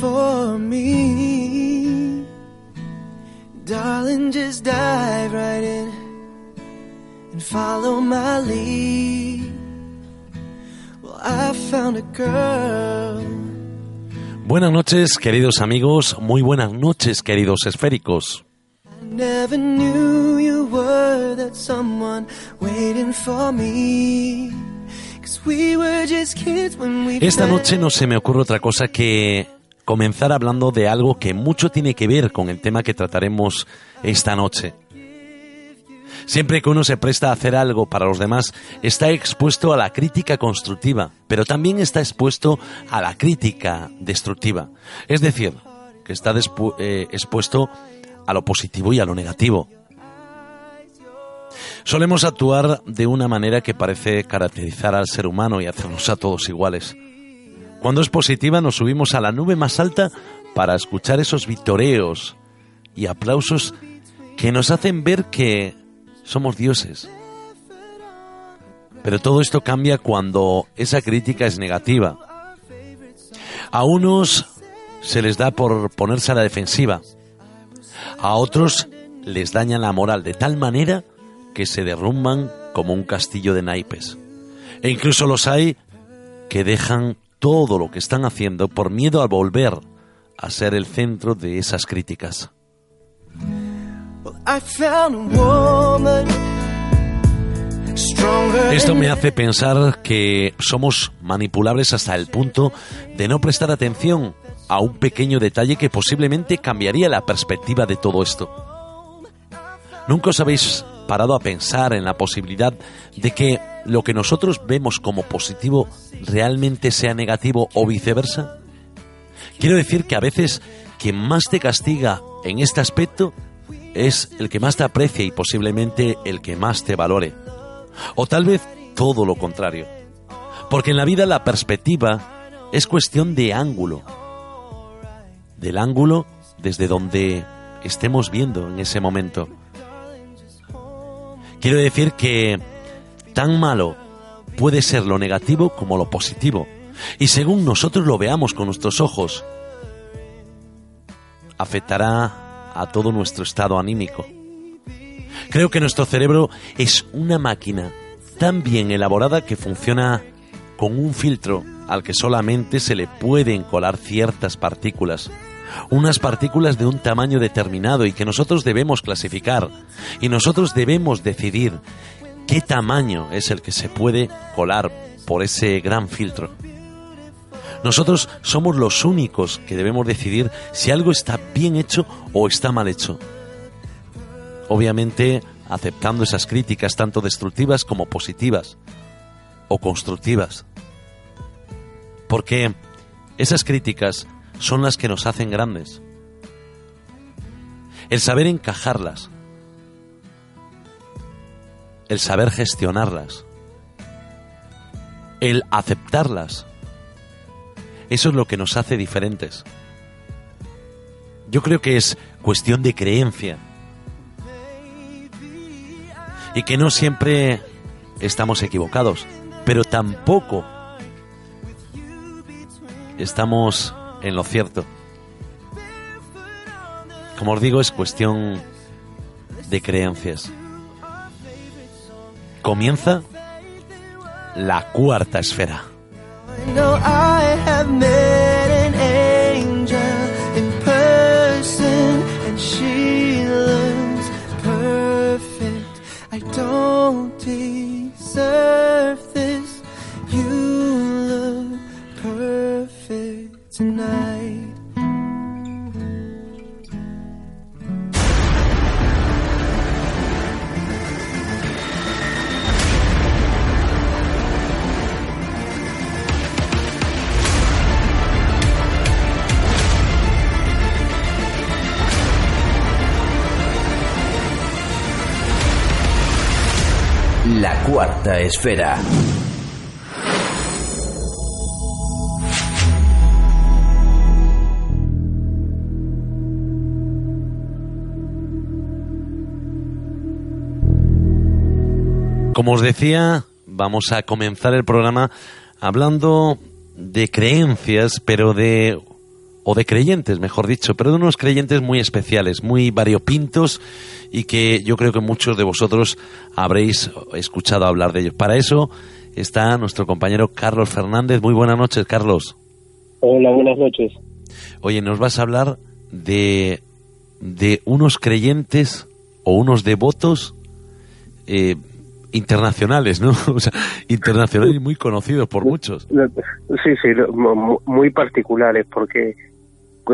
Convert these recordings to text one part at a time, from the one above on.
for me. Darling, just dive right in and follow my lead. Well, I found a girl. Buenas noches, queridos amigos. Muy buenas noches, queridos esféricos. Esta noche no se me ocurre otra cosa que comenzar hablando de algo que mucho tiene que ver con el tema que trataremos esta noche. Siempre que uno se presta a hacer algo para los demás, está expuesto a la crítica constructiva, pero también está expuesto a la crítica destructiva. Es decir, que está eh, expuesto a lo positivo y a lo negativo. Solemos actuar de una manera que parece caracterizar al ser humano y hacernos a todos iguales. Cuando es positiva nos subimos a la nube más alta para escuchar esos vitoreos y aplausos que nos hacen ver que somos dioses. Pero todo esto cambia cuando esa crítica es negativa. A unos se les da por ponerse a la defensiva. A otros les dañan la moral de tal manera que se derrumban como un castillo de naipes. E incluso los hay que dejan todo lo que están haciendo por miedo a volver a ser el centro de esas críticas. Esto me hace pensar que somos manipulables hasta el punto de no prestar atención a un pequeño detalle que posiblemente cambiaría la perspectiva de todo esto. ¿Nunca os habéis parado a pensar en la posibilidad de que lo que nosotros vemos como positivo realmente sea negativo o viceversa? Quiero decir que a veces quien más te castiga en este aspecto es el que más te aprecia y posiblemente el que más te valore. O tal vez todo lo contrario. Porque en la vida la perspectiva es cuestión de ángulo. Del ángulo desde donde estemos viendo en ese momento. Quiero decir que tan malo puede ser lo negativo como lo positivo. Y según nosotros lo veamos con nuestros ojos, afectará a todo nuestro estado anímico. Creo que nuestro cerebro es una máquina tan bien elaborada que funciona con un filtro al que solamente se le pueden colar ciertas partículas. Unas partículas de un tamaño determinado y que nosotros debemos clasificar. Y nosotros debemos decidir qué tamaño es el que se puede colar por ese gran filtro. Nosotros somos los únicos que debemos decidir si algo está bien hecho o está mal hecho. Obviamente aceptando esas críticas tanto destructivas como positivas o constructivas. Porque esas críticas son las que nos hacen grandes. El saber encajarlas, el saber gestionarlas, el aceptarlas, eso es lo que nos hace diferentes. Yo creo que es cuestión de creencia. Y que no siempre estamos equivocados, pero tampoco estamos en lo cierto. Como os digo, es cuestión de creencias. Comienza la cuarta esfera. Esfera. Como os decía, vamos a comenzar el programa hablando de creencias, pero de o de creyentes, mejor dicho, pero de unos creyentes muy especiales, muy variopintos y que yo creo que muchos de vosotros habréis escuchado hablar de ellos. Para eso está nuestro compañero Carlos Fernández. Muy buenas noches, Carlos. Hola, buenas noches. Oye, nos vas a hablar de, de unos creyentes o unos devotos eh, internacionales, ¿no? O sea, internacionales y muy conocidos por muchos. Sí, sí, muy particulares, porque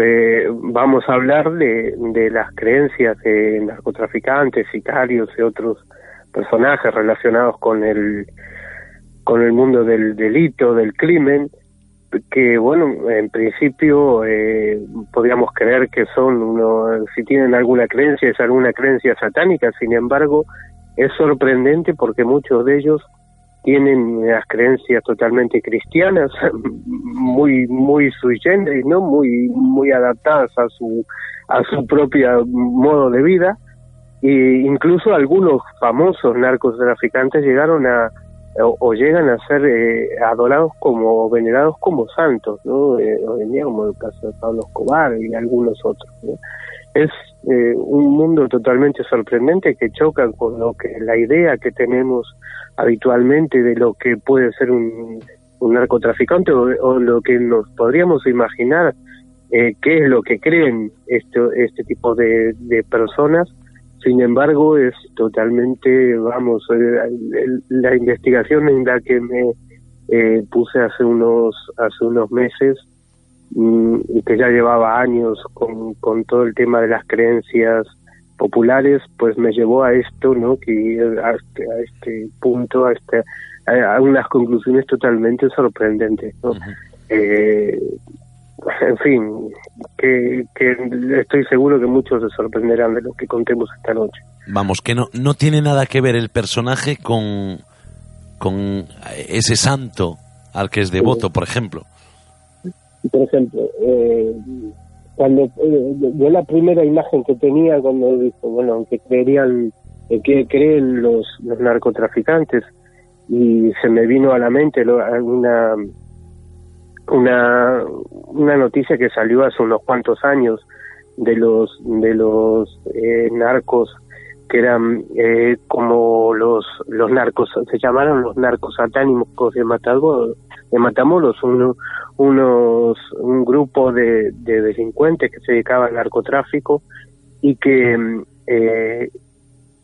eh, vamos a hablar de, de las creencias de narcotraficantes, sicarios y otros personajes relacionados con el con el mundo del delito, del crimen, que bueno, en principio eh, podríamos creer que son uno, si tienen alguna creencia es alguna creencia satánica, sin embargo es sorprendente porque muchos de ellos tienen unas creencias totalmente cristianas, muy muy sui generis, no, muy muy adaptadas a su a su propio modo de vida e incluso algunos famosos narcotraficantes llegaron a o, llegan a ser eh, adorados como venerados como santos, ¿no? Eh, hoy en día como el caso de Pablo Escobar y algunos otros. Es eh, un mundo totalmente sorprendente que choca con lo que la idea que tenemos habitualmente de lo que puede ser un, narcotraficante o, lo que nos podríamos imaginar eh, qué es lo que creen este, este tipo de, personas. Sin embargo, es totalmente, vamos, la investigación en la que me eh, puse hace unos, hace unos meses que ya llevaba años con, con todo el tema de las creencias populares, pues me llevó a esto, ¿no? Que a este, a este punto, a, este, a, unas conclusiones totalmente sorprendentes, ¿no? eh, en fin, que, que estoy seguro que muchos se sorprenderán de lo que contemos esta noche. Vamos, que no, no tiene nada que ver el personaje con, con ese santo al que es devoto, por ejemplo. Por ejemplo, eh, cuando eh, yo la primera imagen que tenía cuando dijo bueno aunque creerían eh, que creen los, los narcotraficantes y se me vino a la mente una una una noticia que salió hace unos cuantos años de los de los eh, narcos que eran eh, como los los narcos se llamaron los narcos satánicos de Matamoros de Matamoros uno, unos un grupo de, de, delincuentes que se dedicaba al narcotráfico y que eh,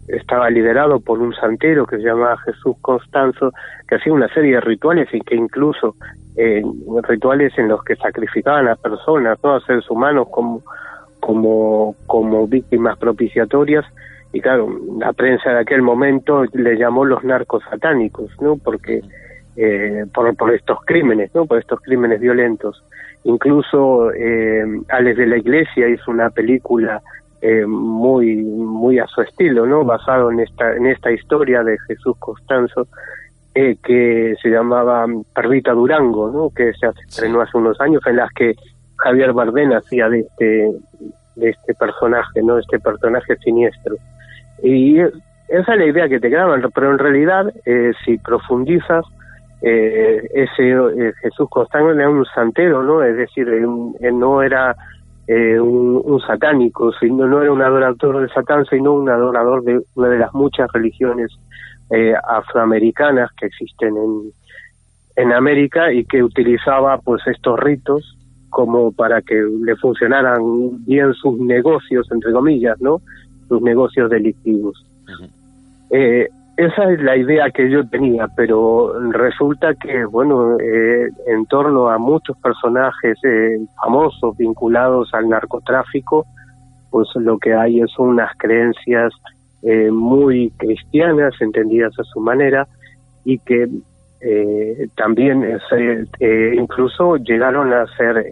estaba liderado por un santero que se llamaba Jesús Constanzo que hacía una serie de rituales y que incluso eh, rituales en los que sacrificaban a personas no a seres humanos como como como víctimas propiciatorias y claro, la prensa de aquel momento le llamó los narcos satánicos, ¿no? Porque eh, por, por estos crímenes, ¿no? Por estos crímenes violentos. Incluso eh, Alex de la Iglesia hizo una película eh, muy muy a su estilo, ¿no? Basado en esta en esta historia de Jesús Constanzo eh, que se llamaba Perrita Durango, ¿no? Que se estrenó hace unos años en las que Javier Bardem hacía de este de este personaje, ¿no? Este personaje siniestro. Y esa es la idea que te quedaban, pero en realidad, eh, si profundizas, eh, ese eh, Jesús Constante era un santero, ¿no? Es decir, no era un, satánico, sino no era un adorador de Satán, sino un adorador de una de las muchas religiones afroamericanas que existen en, en América y que utilizaba pues estos ritos como para que le funcionaran bien sus negocios, entre comillas, ¿no? Sus negocios delictivos. eh, esa es la idea que yo tenía, pero resulta que, bueno, eh, en torno a muchos personajes eh, famosos vinculados al narcotráfico, pues lo que hay es unas creencias eh, muy cristianas, entendidas a su manera, y que también incluso llegaron a ser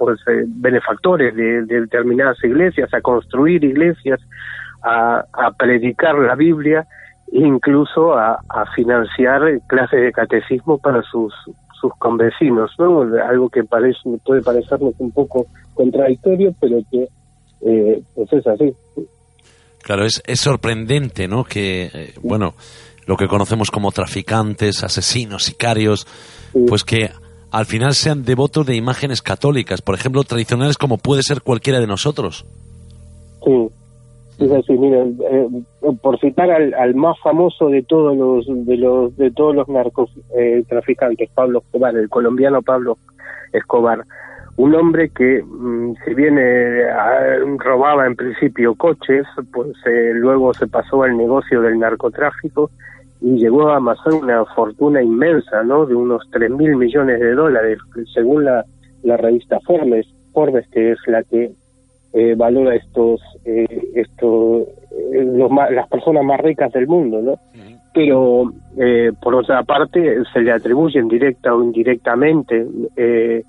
pues, eh, benefactores de, determinadas iglesias, a construir iglesias, a, predicar la Biblia, incluso a, financiar clases de catecismo para sus sus convecinos, ¿no? Algo que parece puede parecernos un poco contradictorio, pero que eh, pues es así. Claro, es, es sorprendente, ¿no? Que, eh, bueno, lo que conocemos como traficantes, asesinos, sicarios, pues que al final sean devotos de imágenes católicas, por ejemplo, tradicionales como puede ser cualquiera de nosotros. Sí, es así, mira, eh, por citar al, más famoso de todos los de los de todos los narcotraficantes, eh, Pablo Escobar, el colombiano Pablo Escobar, un hombre que mm, si bien eh, robaba en principio coches, pues luego se pasó al negocio del narcotráfico y llegó a amasar una fortuna inmensa, ¿no? De unos 3 mil millones de dólares, según la, la revista Forbes, Forbes, que es la que eh, valora estos, eh, estos eh, los las personas más ricas del mundo, ¿no? Pero eh, por otra parte se le atribuyen directa o indirectamente eh,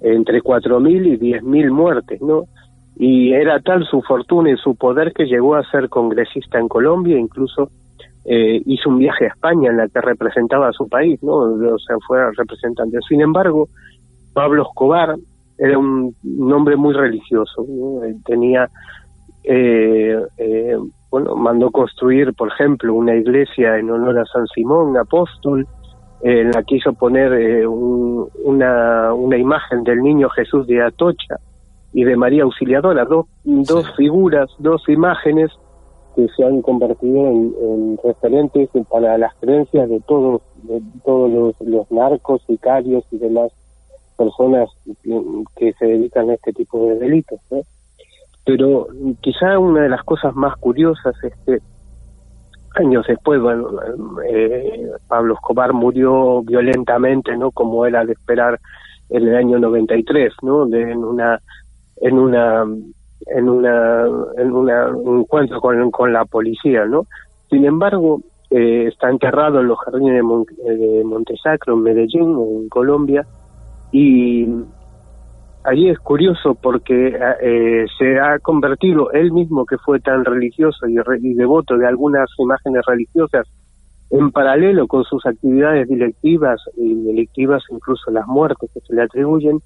entre 4.000 y 10.000 muertes, ¿no? Y era tal su fortuna y su poder que llegó a ser congresista en Colombia, incluso eh, hizo un viaje a España en la que representaba a su país, ¿no? O sea, fue representante. Sin embargo, Pablo Escobar era un, hombre muy religioso, tenía, eh, eh, bueno, mandó construir, por ejemplo, una iglesia en honor a San Simón, apóstol, en la que hizo poner una, una imagen del niño Jesús de Atocha y de María Auxiliadora, dos, dos figuras, dos imágenes que se han convertido en, referentes para las creencias de todos de todos los, los narcos, sicarios y demás personas que, se dedican a este tipo de delitos. Pero quizá una de las cosas más curiosas es que años después, bueno, eh, Pablo Escobar murió violentamente, ¿no? Como era de esperar en el año 93, ¿no? De, en una en una en una un encuentro con, la policía, ¿no? Sin embargo, eh, está enterrado en los jardines de, de Montesacro, en Medellín, en Colombia, y allí es curioso porque eh, se ha convertido él mismo, que fue tan religioso y, y devoto de algunas imágenes religiosas, en paralelo con sus actividades directivas y delictivas, incluso las muertes que se le atribuyen,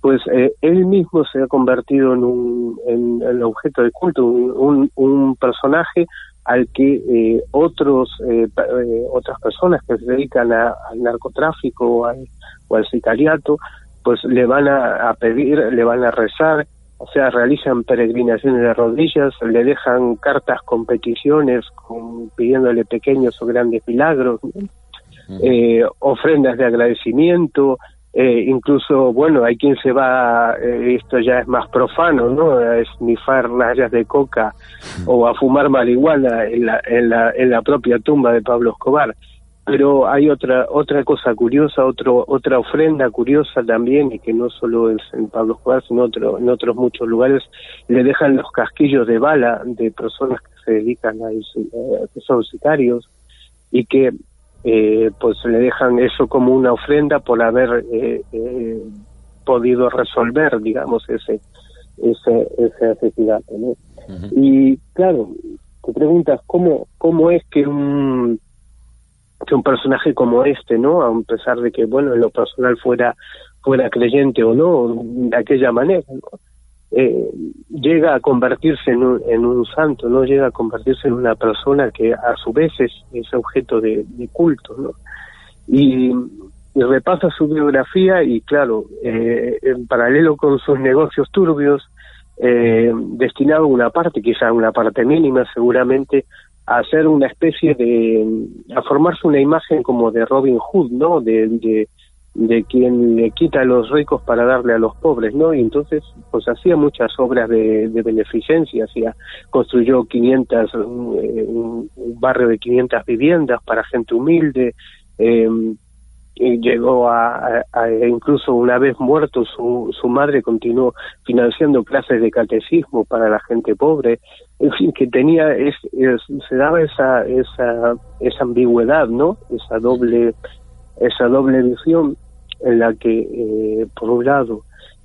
pues eh, él mismo se ha convertido en un en, objeto de culto, un, un, personaje al que eh, otros eh, otras personas que se dedican al narcotráfico o al, o al sicariato, pues le van a, pedir, le van a rezar, o sea, realizan peregrinaciones de rodillas, le dejan cartas con peticiones, con, pidiéndole pequeños o grandes milagros, ofrendas de agradecimiento, eh, incluso, bueno, hay quien se va, eh, esto ya es más profano, ¿no? A esnifar rayas de coca o a fumar marihuana en la, en la, en la propia tumba de Pablo Escobar. Pero hay otra otra cosa curiosa, otro, otra ofrenda curiosa también, y que no solo es en Pablo Escobar, sino otro, en otros muchos lugares, le dejan los casquillos de bala de personas que se dedican a eh, que son sicarios, y que eh, pues le dejan eso como una ofrenda por haber eh, eh, podido resolver, digamos, ese ese, ese asesinato. ¿no? Y claro, te preguntas cómo cómo es que un que un personaje como este, ¿no? A pesar de que, bueno, en lo personal fuera fuera creyente o no, de aquella manera, ¿no? Eh, llega a convertirse en un, en un, santo, no llega a convertirse en una persona que a su vez es, objeto de, culto, ¿no? Y, repasa su biografía y claro, eh, en paralelo con sus negocios turbios, eh, destinado una parte, quizá una parte mínima seguramente, a hacer una especie de, a formarse una imagen como de Robin Hood, ¿no? de quien le quita a los ricos para darle a los pobres, ¿no? Y entonces, pues hacía muchas obras de, beneficencia, hacía, construyó 500, eh, un, barrio de 500 viviendas para gente humilde, y llegó a, incluso una vez muerto su, su madre continuó financiando clases de catecismo para la gente pobre en fin que tenía es, se daba esa esa esa ambigüedad no esa doble esa doble visión en la que, eh, por un lado,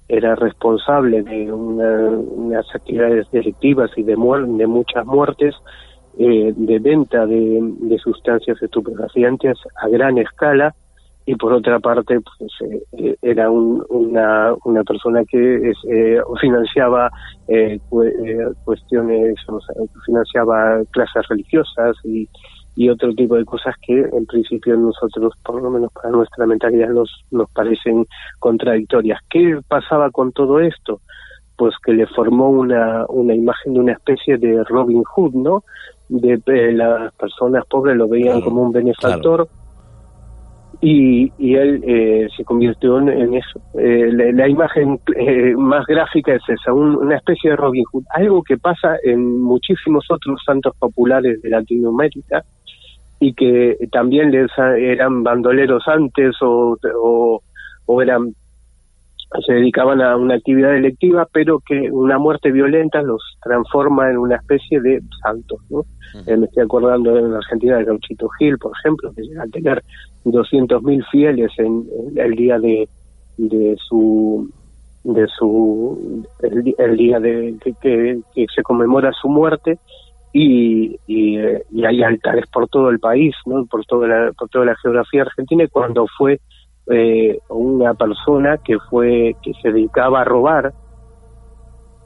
era responsable de unas actividades delictivas y de, de muchas muertes, eh, de venta de, sustancias estupefacientes a gran escala, y por otra parte pues eh, era una, una persona que financiaba cuestiones financiaba clases religiosas y y otro tipo de cosas que en principio nosotros, por lo menos para nuestra mentalidad, nos, nos parecen contradictorias. ¿Qué pasaba con todo esto? Pues que le formó una, una imagen de una especie de Robin Hood, ¿no? De, eh, las personas pobres lo veían como un benefactor y, y él eh, se convirtió en, eso. Eh, la, imagen eh, más gráfica es esa, una especie de Robin Hood, algo que pasa en muchísimos otros santos populares de Latinoamérica y que también les eran bandoleros antes o, o, o eran se dedicaban a una actividad electiva, pero que una muerte violenta los transforma en una especie de santos. ¿no? Eh, me estoy acordando en Argentina de Gauchito Gil, por ejemplo, que llega a tener 200.000 fieles en, el día de, de su de su el, día de que, que, se conmemora su muerte y, y, hay altares por todo el país, ¿no? por toda la, por toda la geografía argentina cuando fue eh, una persona que fue que se dedicaba a robar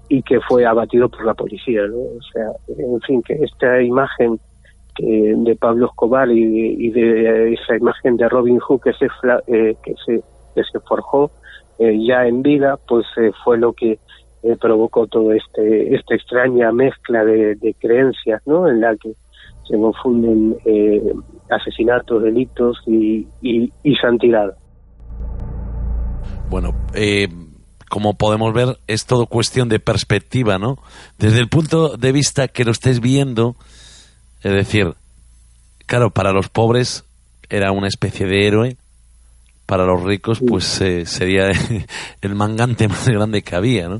y que fue abatido por la policía, ¿no? O sea, en fin, que esta imagen que de Pablo Escobar y de, esa imagen de Robin Hood que se eh, que se que se forjó eh, ya en vida, pues eh, fue lo que provocó todo este esta extraña mezcla de, creencias, ¿no? En la que se confunden asesinatos, delitos y, y, y santidad. Bueno, eh, como podemos ver, es todo cuestión de perspectiva, ¿no? Desde el punto de vista que lo estés viendo, es decir, claro, para los pobres era una especie de héroe, para los ricos, pues eh, sería el mangante más grande que había, ¿no?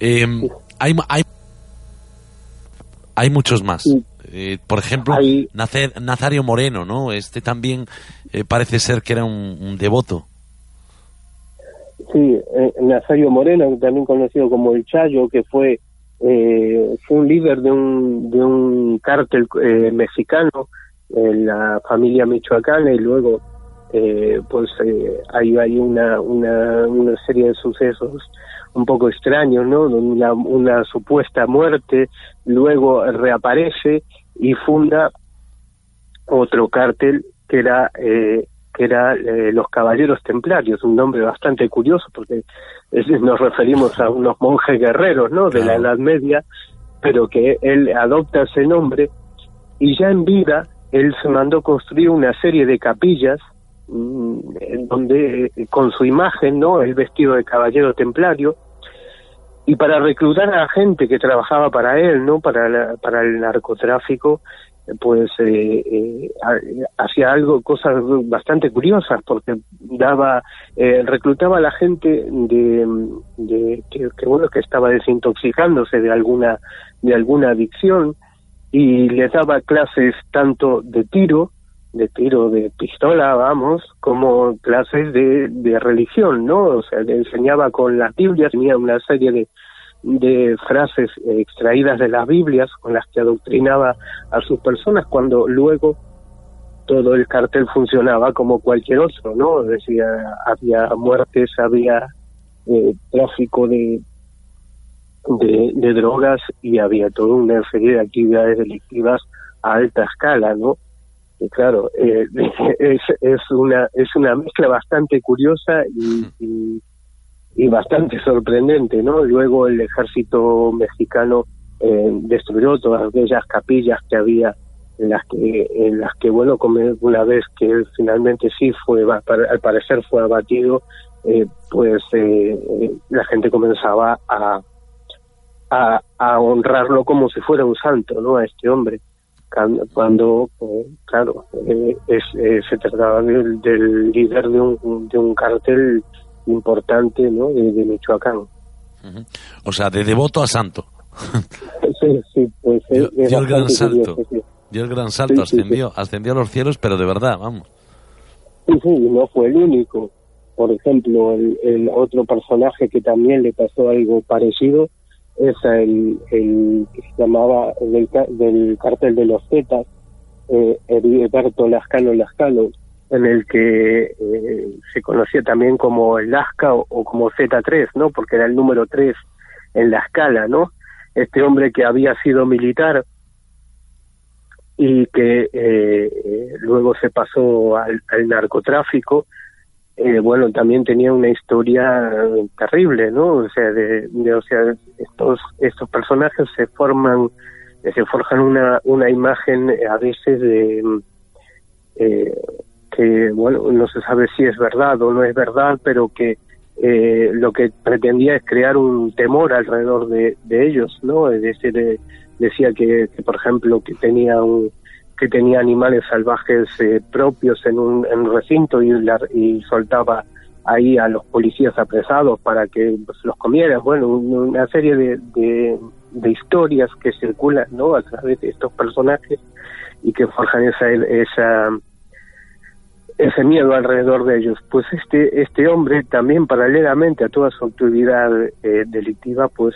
Eh, hay, hay, hay muchos más. por ejemplo, Nazario Moreno, ¿no? Este también parece ser que era un devoto. Sí, eh, Nazario Moreno, también conocido como el Chayo, que fue eh, fue un líder de un de un cártel eh, mexicano en la familia michoacana y luego eh, pues eh, hay, hay una, una, una serie de sucesos un poco extraños, ¿no? Una, una supuesta muerte, luego reaparece y funda otro cártel que era eh, que era eh, los Caballeros Templarios, un nombre bastante curioso porque nos referimos a unos monjes guerreros, ¿no? De la Edad Media, pero que él adopta ese nombre y ya en vida él se mandó construir una serie de capillas mm, donde eh, con su imagen, ¿no? El vestido de caballero templario y para reclutar a la gente que trabajaba para él, ¿no? Para para el narcotráfico pues eh, eh, hacía algo, cosas bastante curiosas, porque daba, eh, reclutaba a la gente de, de que, bueno que estaba desintoxicándose de alguna de alguna adicción y les daba clases tanto de tiro, de tiro de pistola, vamos, como clases de, de religión, ¿no? O sea, le enseñaba con las Biblias, tenía una serie de, de frases extraídas de las Biblias con las que adoctrinaba a sus personas cuando luego todo el cartel funcionaba como cualquier otro, ¿no? Decía, había muertes, había eh, tráfico de, de, drogas y había toda una serie de actividades delictivas a alta escala, ¿no? Claro, eh, es, es, una, es una mezcla bastante curiosa y y bastante sorprendente, ¿no? Luego el ejército mexicano eh, destruyó todas aquellas capillas que había en las que en las que bueno una vez que él finalmente sí fue al parecer fue abatido eh, pues eh, eh, la gente comenzaba a, a honrarlo como si fuera un santo no a este hombre cuando claro es, se trataba del, del líder de un, de un cartel importante ¿no? de, Michoacán. O sea, de devoto a santo. sí, sí, pues dio, el gran salto. Dio el gran salto, ascendió, ascendió a los cielos, pero de verdad, vamos. Sí, sí, no fue el único. Por ejemplo, el, otro personaje que también le pasó algo parecido es el, el que se llamaba del, del cártel de los Zetas, eh, Heriberto Lascano Lascano, en el que eh, se conocía también como el Lasca o, como Z3, ¿no? Porque era el número 3 en la escala, ¿no? Este hombre que había sido militar y que eh, luego se pasó al, narcotráfico, eh, bueno, también tenía una historia terrible, ¿no? O sea, de, o sea, estos estos personajes se forman, se forjan una una imagen a veces de que, bueno, no se sabe si es verdad o no es verdad, pero que lo que pretendía es crear un temor alrededor de, ellos, ¿no? Es decir, decía que, por ejemplo, que tenía un, que tenía animales salvajes eh, propios en un, recinto y, soltaba ahí a los policías apresados para que los comieran. Bueno, una serie de, de, historias que circulan ¿no? a través de estos personajes y que forjan esa, esa ese miedo alrededor de ellos. Pues este este hombre también paralelamente a toda su actividad eh, delictiva, pues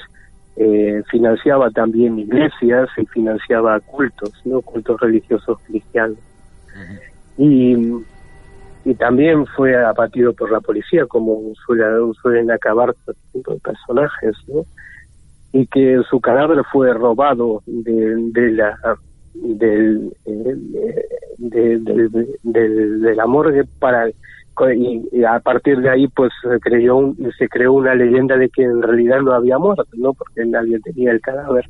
eh, financiaba también iglesias y financiaba cultos, ¿no? cultos religiosos cristianos. y, y también fue abatido por la policía, como suelen, suelen acabar tipo de personajes, ¿no? y que su cadáver fue robado de, de la del, eh, de, de, la morgue para y, a partir de ahí pues se creyó se creó una leyenda de que en realidad no había muerto no porque nadie tenía el cadáver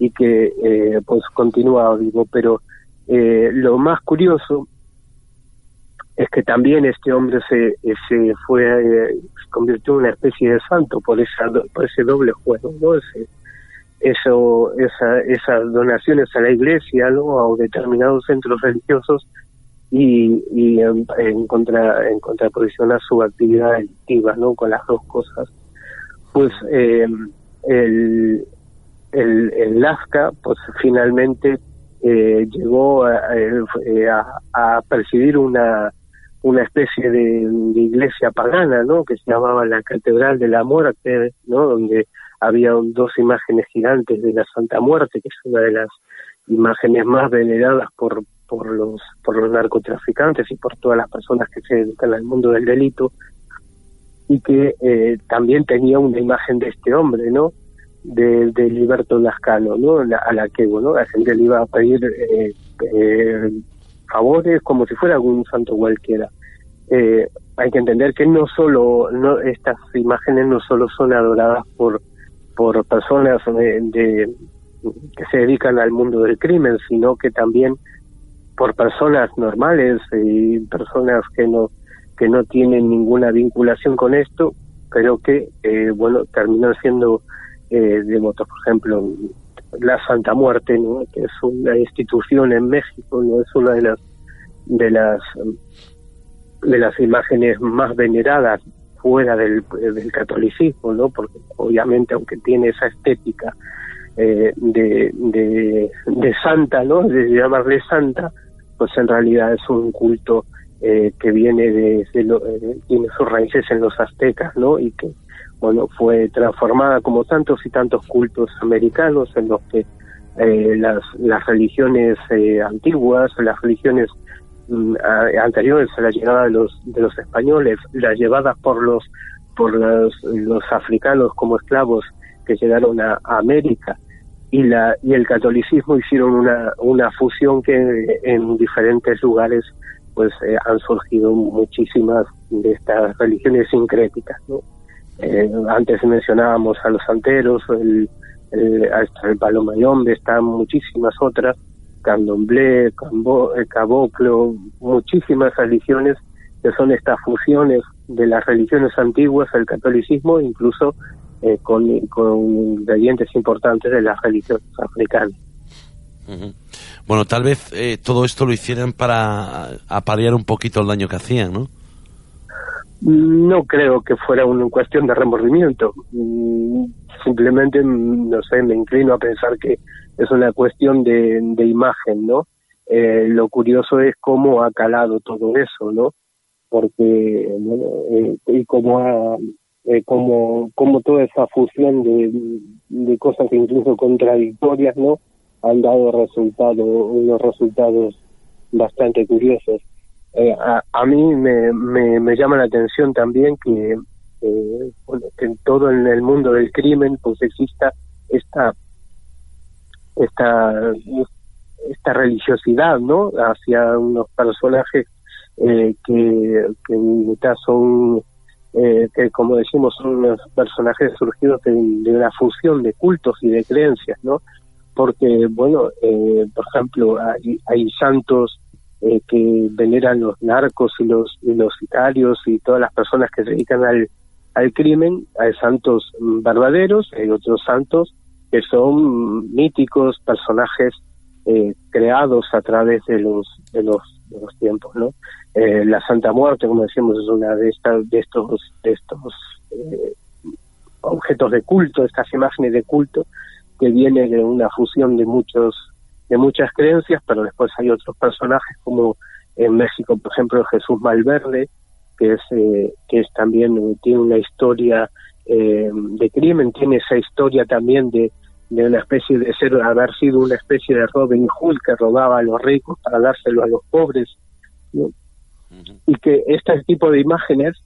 y que eh, pues continuaba vivo. Pero eh, lo más curioso es que también este hombre se, se fue eh, se convirtió en una especie de santo por esa por ese doble juego no ese, eso esa, esas donaciones a la iglesia ¿no? o determinados centros religiosos y, y en, en, contra en contraposición a su actividad delictiva no con las dos cosas. Pues eh, el, el, el Lasca pues finalmente eh, llegó a, eh, a, a, percibir una una especie de, de, iglesia pagana no que se llamaba la catedral de la muerte no donde había dos imágenes gigantes de la Santa Muerte que es una de las imágenes más veneradas por por los por los narcotraficantes y por todas las personas que se dedican al mundo del delito y que eh, también tenía una imagen de este hombre, ¿no? De, de Liberto Lascano, ¿no? a la que, bueno, la gente le iba a pedir eh, eh, favores como si fuera algún santo cualquiera. hay que entender que no solo, no estas imágenes no solo son adoradas por por personas de, que se dedican al mundo del crimen, sino que también por personas normales y personas que no que no tienen ninguna vinculación con esto, pero que eh, bueno terminan siendo eh, devotos, por ejemplo, la Santa Muerte, ¿no? que es una institución en México, no es una de las de las de las imágenes más veneradas fuera del, del catolicismo, ¿no? Porque obviamente aunque tiene esa estética eh, de, de, de santa, ¿no? De llamarle santa, pues en realidad es un culto eh, que viene de, eh, tiene sus raíces en los aztecas, ¿no? Y que, bueno, fue transformada como tantos y tantos cultos americanos en los que eh, las, las religiones antiguas, las religiones mm, anteriores a la llegada de los, de los españoles, las llevadas por los, por los, los africanos como esclavos que llegaron a América, y la y el catolicismo hicieron una una fusión que en diferentes lugares pues eh, han surgido muchísimas de estas religiones sincréticas ¿no? eh, antes mencionábamos a los santeros el, el, el palomayombe están muchísimas otras candomblé eh, caboclo muchísimas religiones que son estas fusiones de las religiones antiguas al catolicismo incluso eh, con, con ingredientes importantes de las religiones africanas. Bueno, tal vez eh, todo esto lo hicieran para apalear un poquito el daño que hacían, ¿no? No creo que fuera una cuestión de remordimiento. Mm, simplemente, mm, no sé, me inclino a pensar que es una cuestión de, de imagen, ¿no? Eh, lo curioso es cómo ha calado todo eso, ¿no? Porque, bueno, eh, y cómo ha, eh, como, como toda esa fusión de, de cosas incluso contradictorias, ¿no? Han dado resultados, unos resultados bastante curiosos. Eh, a, a, mí me, me, me, llama la atención también que, eh, que en todo en el mundo del crimen pues exista esta esta esta religiosidad, ¿no? Hacia unos personajes eh, que, que en mitad son, eh, que como decimos, son personajes surgidos de, de, una fusión de cultos y de creencias, ¿no? Porque, bueno, eh, por ejemplo, hay, hay santos eh, que veneran los narcos y los, y los sicarios y todas las personas que se dedican al, al crimen, hay santos verdaderos, hay otros santos que son míticos, personajes eh, creados a través de los, de los, de los tiempos, ¿no? Eh, la Santa Muerte, como decimos, es una de estas, de estos, de estos eh, objetos de culto, estas imágenes de culto, que viene de una fusión de muchos, de muchas creencias, pero después hay otros personajes como en México, por ejemplo, Jesús Malverde, que es, eh, que es también, tiene una historia eh, de crimen, tiene esa historia también de, de una especie de ser, haber sido una especie de Robin Hood que robaba a los ricos para dárselo a los pobres, ¿no? uh -huh. y que este tipo de imágenes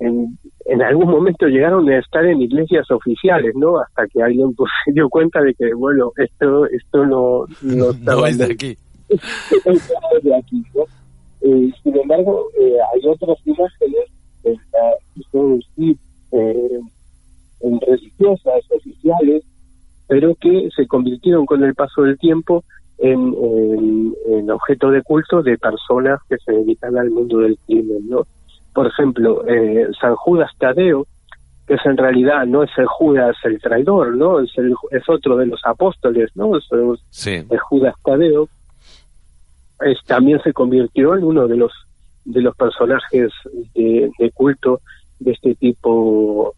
en, en, algún momento llegaron a estar en iglesias oficiales, ¿no? Hasta que alguien pues, se dio cuenta de que, bueno, esto esto no, no, no es de aquí. de aquí ¿no? eh, sin embargo, eh, hay otras imágenes que son sí, eh, religiosas, oficiales, pero que se convirtieron con el paso del tiempo en, en, en, objeto de culto de personas que se dedican al mundo del crimen, ¿no? Por ejemplo, eh, San Judas Tadeo, que es en realidad no es el Judas el traidor, ¿no? Es, el, es otro de los apóstoles, ¿no? Es, sí. el Judas Tadeo, es, también se convirtió en uno de los de los personajes de, de culto de este tipo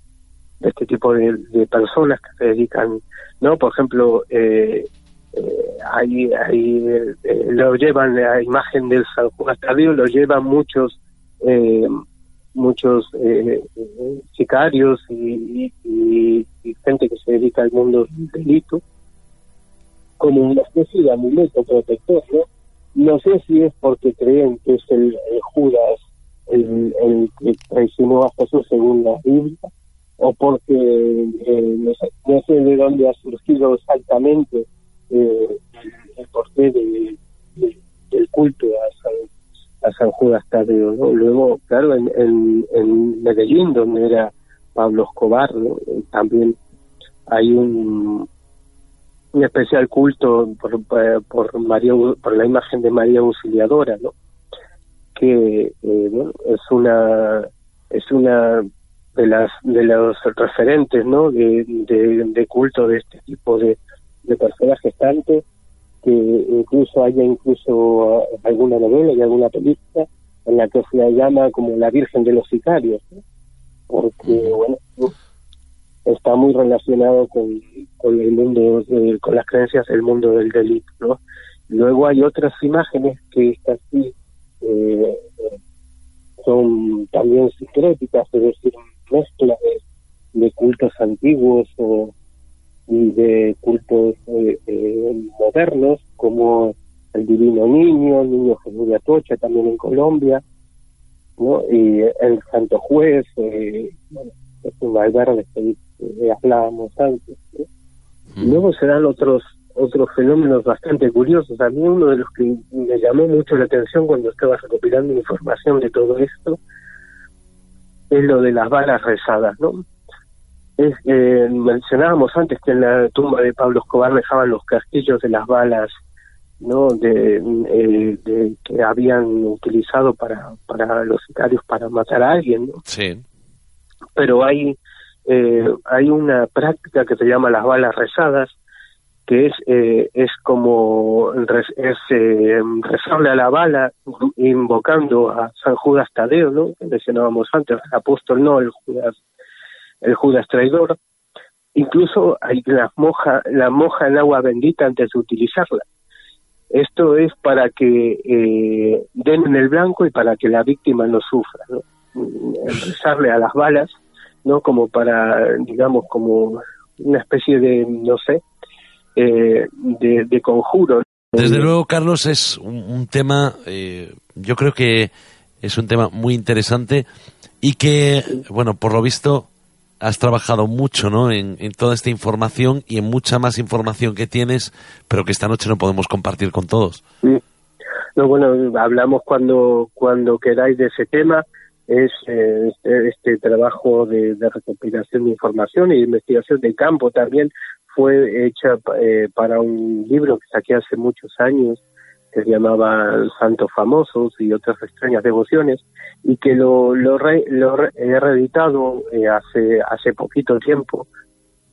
de este tipo de, personas que se dedican, ¿no? Por ejemplo, eh, eh, ahí, ahí eh, lo llevan la imagen del San Juan Tadeo, lo llevan muchos muchos sicarios y, gente que se dedica al mundo del delito como una especie de amuleto protector, ¿no? No sé si es porque creen que es el, el Judas el, el, que traicionó a Jesús según la Biblia, o porque eh, no, sé, de dónde ha surgido exactamente eh, el porqué de, de, del culto a San, a San Judas Tadeo. ¿no? Luego, claro, en, en, Medellín, donde era Pablo Escobar, también hay un, un especial culto por, por, María, por la imagen de María Auxiliadora, ¿no? que eh, es una es una de las de los referentes no de, de, de culto de este tipo de, de personajes tanto que incluso haya incluso alguna novela y alguna película en la que se la llama como la Virgen de los Sicarios ¿no? porque bueno está muy relacionado con, con el mundo de, con las creencias del mundo del delito no luego hay otras imágenes que casi eh, son también sincréticas es decir mezcla de, de cultos antiguos o, y de cultos eh, eh, modernos como el Divino Niño, el Niño Jesús de Atocha también en Colombia, ¿no? y el Santo Juez, eh, bueno, es un Valverde que eh, hablábamos antes. ¿no? Mm. Luego se dan otros otros fenómenos bastante curiosos. A mí uno de los que me llamó mucho la atención cuando estaba recopilando información de todo esto es lo de las balas rezadas, ¿no? Es, eh, mencionábamos antes que en la tumba de Pablo Escobar dejaban los casquillos de las balas, ¿no? De, eh, de, que habían utilizado para para los sicarios para matar a alguien, ¿no? Sí. Pero hay eh, hay una práctica que se llama las balas rezadas, que es eh, es como es eh, rezarle a la bala invocando a San Judas Tadeo, ¿no? Que mencionábamos antes, el apóstol no, el Judas el Judas traidor. Incluso hay la moja la moja en agua bendita antes de utilizarla. Esto es para que eh, den en el blanco y para que la víctima no sufra, ¿no? Rezarle a las balas, ¿no? Como para, digamos, como una especie de, no sé, eh, de, de, conjuro. Desde luego, Carlos, es un, un tema, eh, yo creo que es un tema muy interesante y que, bueno, por lo visto, has trabajado mucho, ¿no? En, toda esta información y en mucha más información que tienes, pero que esta noche no podemos compartir con todos. No, bueno, hablamos cuando cuando queráis de ese tema. Es eh, este, este, trabajo de, recopilación de información y de investigación de campo también fue hecha eh, para un libro que saqué hace muchos años que se llamaba Santos Famosos y otras extrañas devociones, y que lo, lo, he reeditado eh, hace, hace poquito tiempo,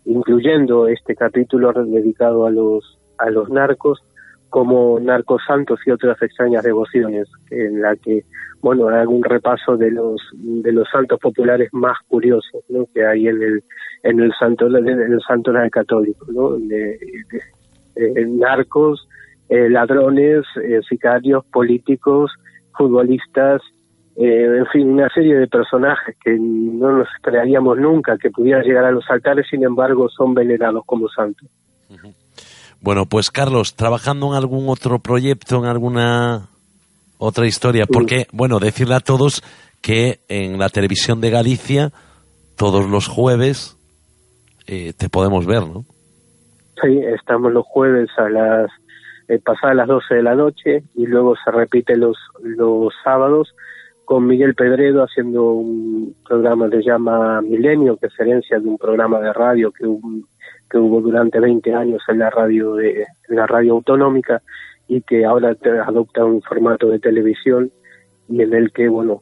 incluyendo este capítulo dedicado a los, a los narcos, como Narcos Santos y otras extrañas devociones, en la que, bueno, hago un repaso de los, de los santos populares más curiosos ¿no? que hay en el, en el santo, en el santo católico, ¿no? de narcos, eh, ladrones, eh, sicarios, políticos, futbolistas, eh, en fin, una serie de personajes que no nos esperaríamos nunca que pudieran llegar a los altares, sin embargo, son venerados como santos. Bueno, pues Carlos, trabajando en algún otro proyecto, en alguna otra historia, porque, bueno, decirle a todos que en la televisión de Galicia, todos los jueves, te podemos ver, ¿no? Sí, estamos los jueves a las eh, pasadas las 12 de la noche y luego se repite los, los sábados con Miguel Pedredo haciendo un programa que se llama Milenio, que es herencia de un programa de radio que, que hubo durante 20 años en la radio de la radio autonómica y que ahora adopta un formato de televisión y en el que bueno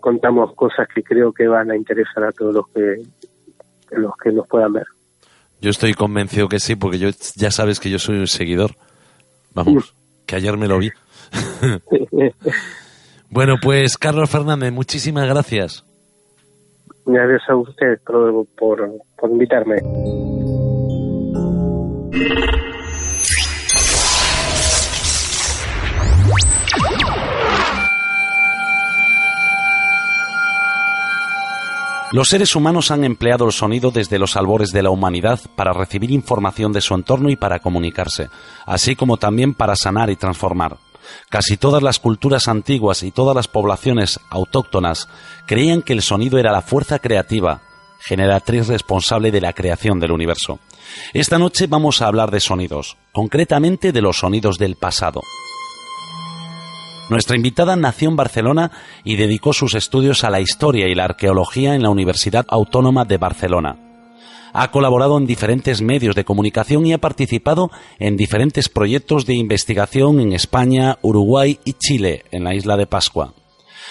contamos cosas que creo que van a interesar a todos los que los que nos puedan ver. Yo estoy convencido que sí, porque yo ya sabes que yo soy un seguidor. Vamos, que ayer me lo vi. bueno, pues Carlos Fernández, muchísimas gracias. Gracias a usted por, por, por invitarme. Los seres humanos han empleado el sonido desde los albores de la humanidad para recibir información de su entorno y para comunicarse, así como también para sanar y transformar. Casi todas las culturas antiguas y todas las poblaciones autóctonas creían que el sonido era la fuerza creativa, generatriz responsable de la creación del universo. Esta noche vamos a hablar de sonidos, concretamente de los sonidos del pasado. Nuestra invitada nació en Barcelona y dedicó sus estudios a la historia y la arqueología en la Universidad Autónoma de Barcelona. Ha colaborado en diferentes medios de comunicación y ha participado en diferentes proyectos de investigación en España, Uruguay y Chile, en la isla de Pascua.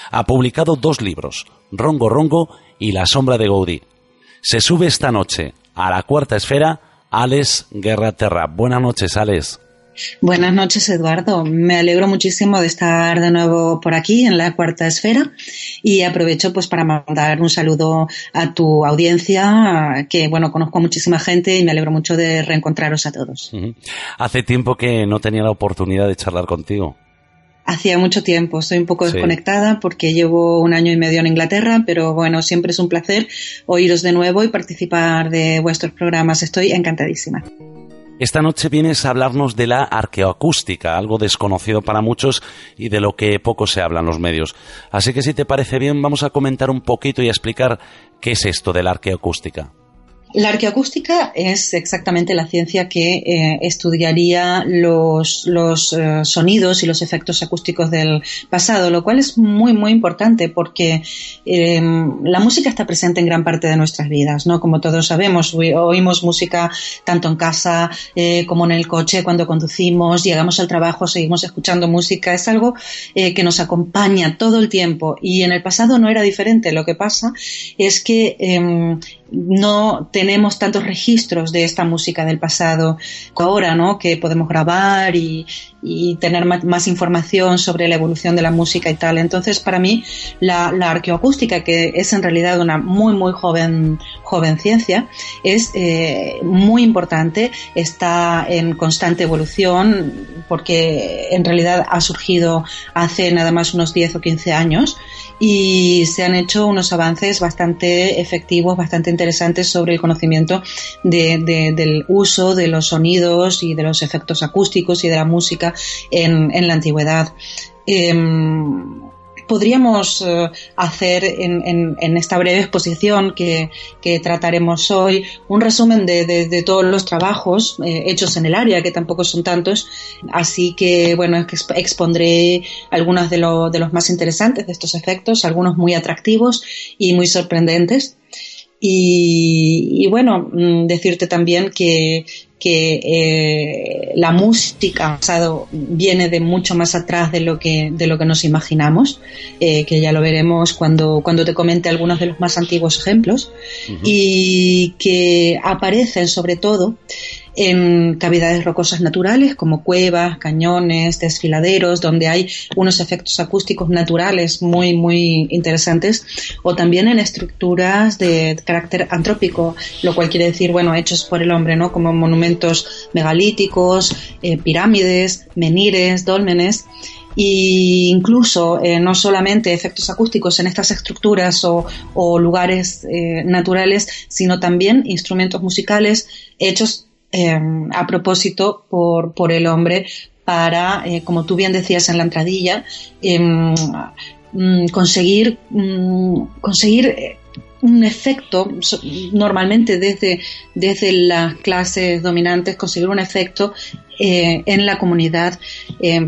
Ha publicado dos libros, Rongo Rongo y La sombra de Gaudí. Se sube esta noche a la cuarta esfera Alex Guerra Terra. Buenas noches, Alex. Buenas noches, Eduardo. Me alegro muchísimo de estar de nuevo por aquí en la cuarta esfera y aprovecho pues para mandar un saludo a tu audiencia, que bueno, conozco a muchísima gente y me alegro mucho de reencontraros a todos. Hace tiempo que no tenía la oportunidad de charlar contigo. Hacía mucho tiempo, estoy un poco desconectada porque llevo un año y medio en Inglaterra, pero bueno, siempre es un placer oíros de nuevo y participar de vuestros programas. Estoy encantadísima. Esta noche vienes a hablarnos de la arqueoacústica, algo desconocido para muchos y de lo que poco se habla en los medios. Así que si te parece bien, vamos a comentar un poquito y a explicar qué es esto de la arqueoacústica. La arqueoacústica es exactamente la ciencia que eh, estudiaría los, eh, sonidos y los efectos acústicos del pasado, lo cual es muy, muy importante porque em, la música está presente en gran parte de nuestras vidas, ¿no? Como todos sabemos, oímos música tanto en casa eh, como en el coche, cuando conducimos, llegamos al trabajo, seguimos escuchando música, es algo que nos acompaña todo el tiempo y en el pasado no era diferente. Lo que pasa es que em, no tenemos tantos registros de esta música del pasado ahora, ¿no? Que podemos grabar y, tener más, información sobre la evolución de la música y tal. Entonces, para mí, la, arqueoacústica, que es en realidad una muy, muy joven, joven ciencia, es eh, muy importante, está en constante evolución, porque en realidad ha surgido hace nada más unos 10 o 15 años y se han hecho unos avances bastante efectivos, bastante interesantes sobre el conocimiento del uso de los sonidos y de los efectos acústicos y de la música en, la antigüedad. Em, podríamos eh, hacer en, esta breve exposición que, trataremos hoy un resumen de, todos los trabajos eh, hechos en el área, que tampoco son tantos. Así que, bueno, expondré algunos de, de los más interesantes de estos efectos, algunos muy atractivos y muy sorprendentes. Y, bueno, mm, decirte también que, que eh, la música pasado viene de mucho más atrás de lo que, de lo que nos imaginamos, eh, que ya lo veremos cuando, cuando te comente algunos de los más antiguos ejemplos, y que aparecen sobre todo en cavidades rocosas naturales como cuevas, cañones, desfiladeros, donde hay unos efectos acústicos naturales muy, muy interesantes, o también en estructuras de carácter antrópico, lo cual quiere decir, bueno, hechos por el hombre, ¿no? Como monumentos megalíticos, eh, pirámides, menires, dólmenes e incluso eh, no solamente efectos acústicos en estas estructuras o, lugares eh, naturales, sino también instrumentos musicales hechos Em, a propósito por, por el hombre para, eh, como tú bien decías en la entradilla, em, mm, conseguir, mm, conseguir eh, un efecto, normalmente desde, desde las clases dominantes, conseguir un efecto eh, en la comunidad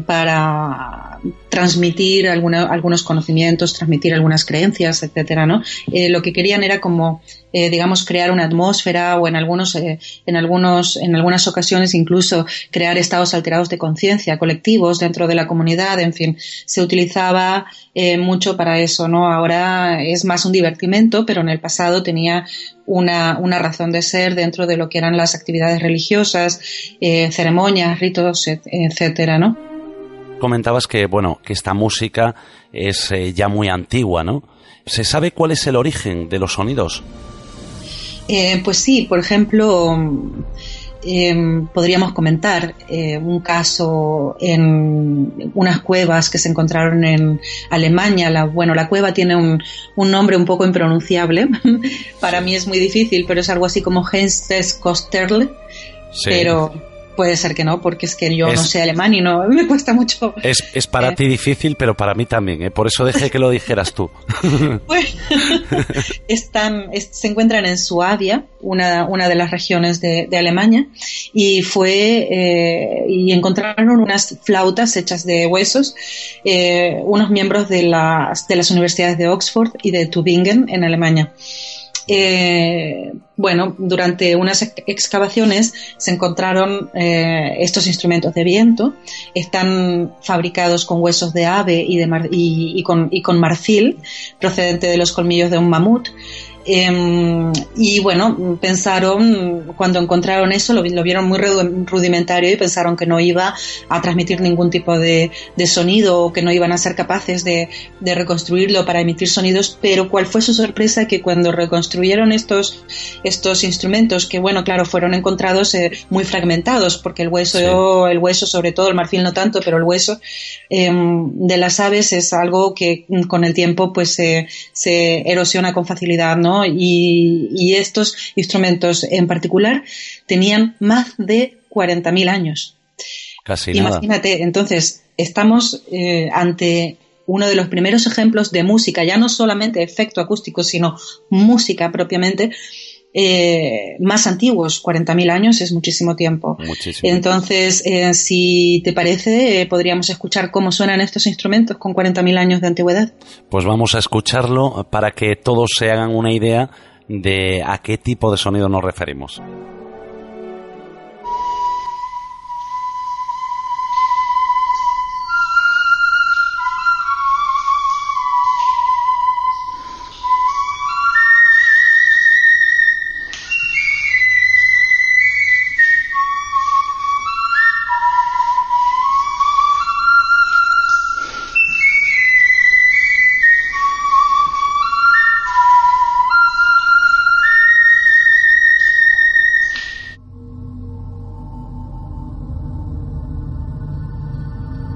para transmitir algunos conocimientos, transmitir algunas creencias, etcétera, ¿no? lo que querían era como eh, digamos, crear una atmósfera o en algunos, eh, en algunos, en algunas ocasiones incluso crear estados alterados de conciencia colectivos dentro de la comunidad, en fin, se utilizaba eh, mucho para eso, ¿no? Ahora es más un divertimento, pero en el pasado tenía una, una razón de ser dentro de lo que eran las actividades religiosas, ceremonias, ritos, etcétera, ¿no? Comentabas que, bueno, que esta música es ya muy antigua, ¿no? ¿Se sabe cuál es el origen de los sonidos? Eh, pues sí, por ejemplo, em, podríamos comentar eh, un caso en unas cuevas que se encontraron en Alemania. La, bueno, la cueva tiene un, nombre un poco impronunciable. Para mí es muy difícil, pero es algo así como Henstes Kosterle. Pero Puede ser que no, porque es que yo no sé alemán y no me cuesta mucho. Es, es para eh. ti difícil, pero para mí también, ¿eh? por eso dejé que lo dijeras tú. Están, se encuentran en Suabia, una, una de las regiones de, de Alemania, y fue eh, y encontraron unas flautas hechas de huesos, unos miembros de las, de las universidades de Oxford y de Tübingen en Alemania. Eh, bueno, durante unas excavaciones se encontraron eh, estos instrumentos de viento. Están fabricados con huesos de ave y, de y, con, y con marfil procedente de los colmillos de un mamut. Em, y bueno, pensaron, cuando encontraron eso, lo, vieron muy rudimentario y pensaron que no iba a transmitir ningún tipo de, sonido o que no iban a ser capaces de, reconstruirlo para emitir sonidos, pero cuál fue su sorpresa que cuando reconstruyeron estos, estos instrumentos, que bueno, claro, fueron encontrados eh, muy fragmentados, porque el hueso, el hueso, sobre todo el marfil no tanto, pero el hueso em, de las aves es algo que con el tiempo pues se erosiona con facilidad, ¿no? Y, estos instrumentos en particular tenían más de 40.000 años. Casi Imagínate, entonces, estamos eh, ante uno de los primeros ejemplos de música, ya no solamente efecto acústico, sino música propiamente, eh, más antiguos, 40.000 años es muchísimo tiempo. Entonces, eh, si te parece, eh, podríamos escuchar cómo suenan estos instrumentos con 40.000 años de antigüedad. Pues vamos a escucharlo para que todos se hagan una idea de a qué tipo de sonido nos referimos.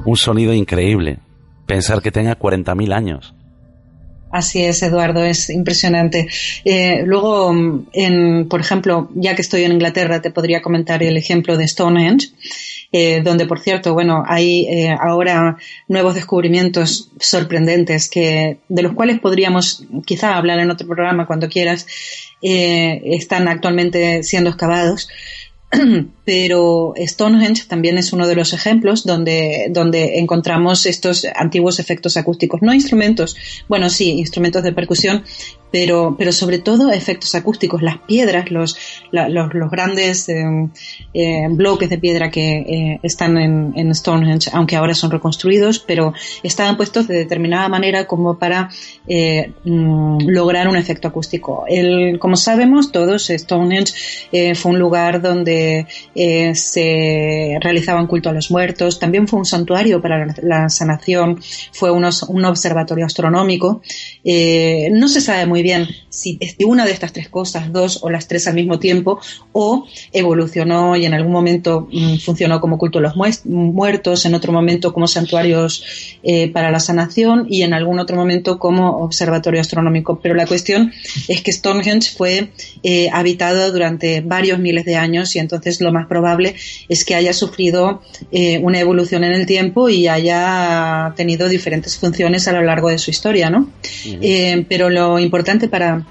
Un sonido increíble. Pensar que tenga 40.000 años. Así es, Eduardo, es impresionante. Eh, luego, en, por ejemplo, ya que estoy en Inglaterra, te podría comentar el ejemplo de Stonehenge. eh, donde por cierto, bueno, hay eh, ahora nuevos descubrimientos sorprendentes que de los cuales podríamos quizá hablar en otro programa cuando quieras, están actualmente siendo excavados. pero Stonehenge también es uno de los ejemplos donde, donde encontramos estos antiguos efectos acústicos, no instrumentos, bueno, sí, instrumentos de percusión, pero, pero sobre todo efectos acústicos, las piedras, los, los, los, grandes eh, eh, bloques de piedra que eh, están en, en, Stonehenge, aunque ahora son reconstruidos, pero estaban puestos de determinada manera como para mm, lograr un efecto acústico. El, como sabemos todos, Stonehenge fue un lugar donde eh, se culto a los muertos, también fue un santuario para la, sanación, fue un observatorio astronómico. Eh, no se sabe muy bien si una de estas tres cosas, dos o las tres al mismo tiempo, o evolucionó y en algún momento mm, funcionó como culto a los muertos, en otro momento como santuarios eh, para la sanación y en algún otro momento como observatorio astronómico. Pero la cuestión es que Stonehenge fue habitado durante varios miles de años y entonces lo más probable es que haya sufrido eh, una evolución en el tiempo y haya tenido diferentes funciones a lo largo de su historia, ¿no? Eh, pero lo importante para,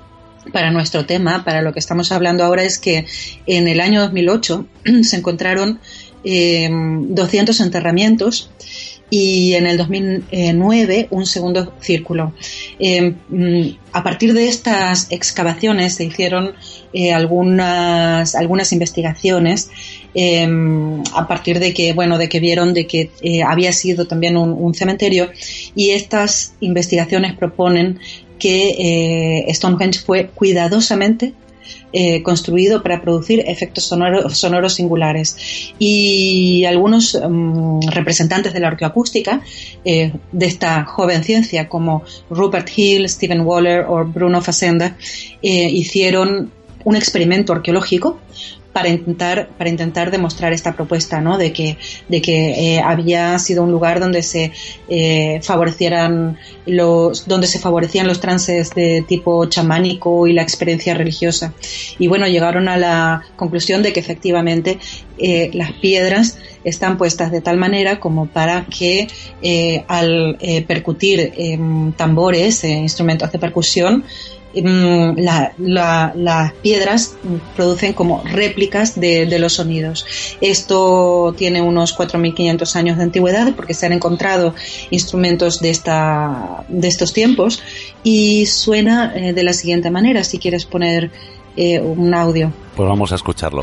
para nuestro tema, para lo que estamos hablando ahora, es que en el año 2008 se encontraron 200 eh, enterramientos y en el 2009 un segundo círculo. Eh, mm, a partir de estas excavaciones se hicieron eh, algunas, algunas investigaciones em, a partir de que bueno de que vieron de que eh, había sido también un, cementerio y estas investigaciones proponen que Stonehenge fue cuidadosamente eh, construido para producir efectos sonoros singulares. Y algunos mm, representantes de la arqueoacústica eh, de esta joven ciencia, como Rupert Hill, Stephen Waller o Bruno Facenda, eh, hicieron un experimento arqueológico para intentar, para intentar demostrar esta propuesta, ¿no? De que, de que eh, había sido un lugar donde se eh, favorecieran los, donde se favorecían los trances de tipo chamánico y la experiencia religiosa. Y bueno, llegaron a la conclusión de que efectivamente eh, las piedras están puestas de tal manera como para que al percutir tambores, instrumentos de percusión, Mm, las piedras producen como réplicas de, los sonidos. Esto tiene unos 4.500 años de antigüedad porque se han encontrado instrumentos de, esta, de estos tiempos y suena eh, de la siguiente manera, si quieres poner eh, un audio. Pues vamos a escucharlo.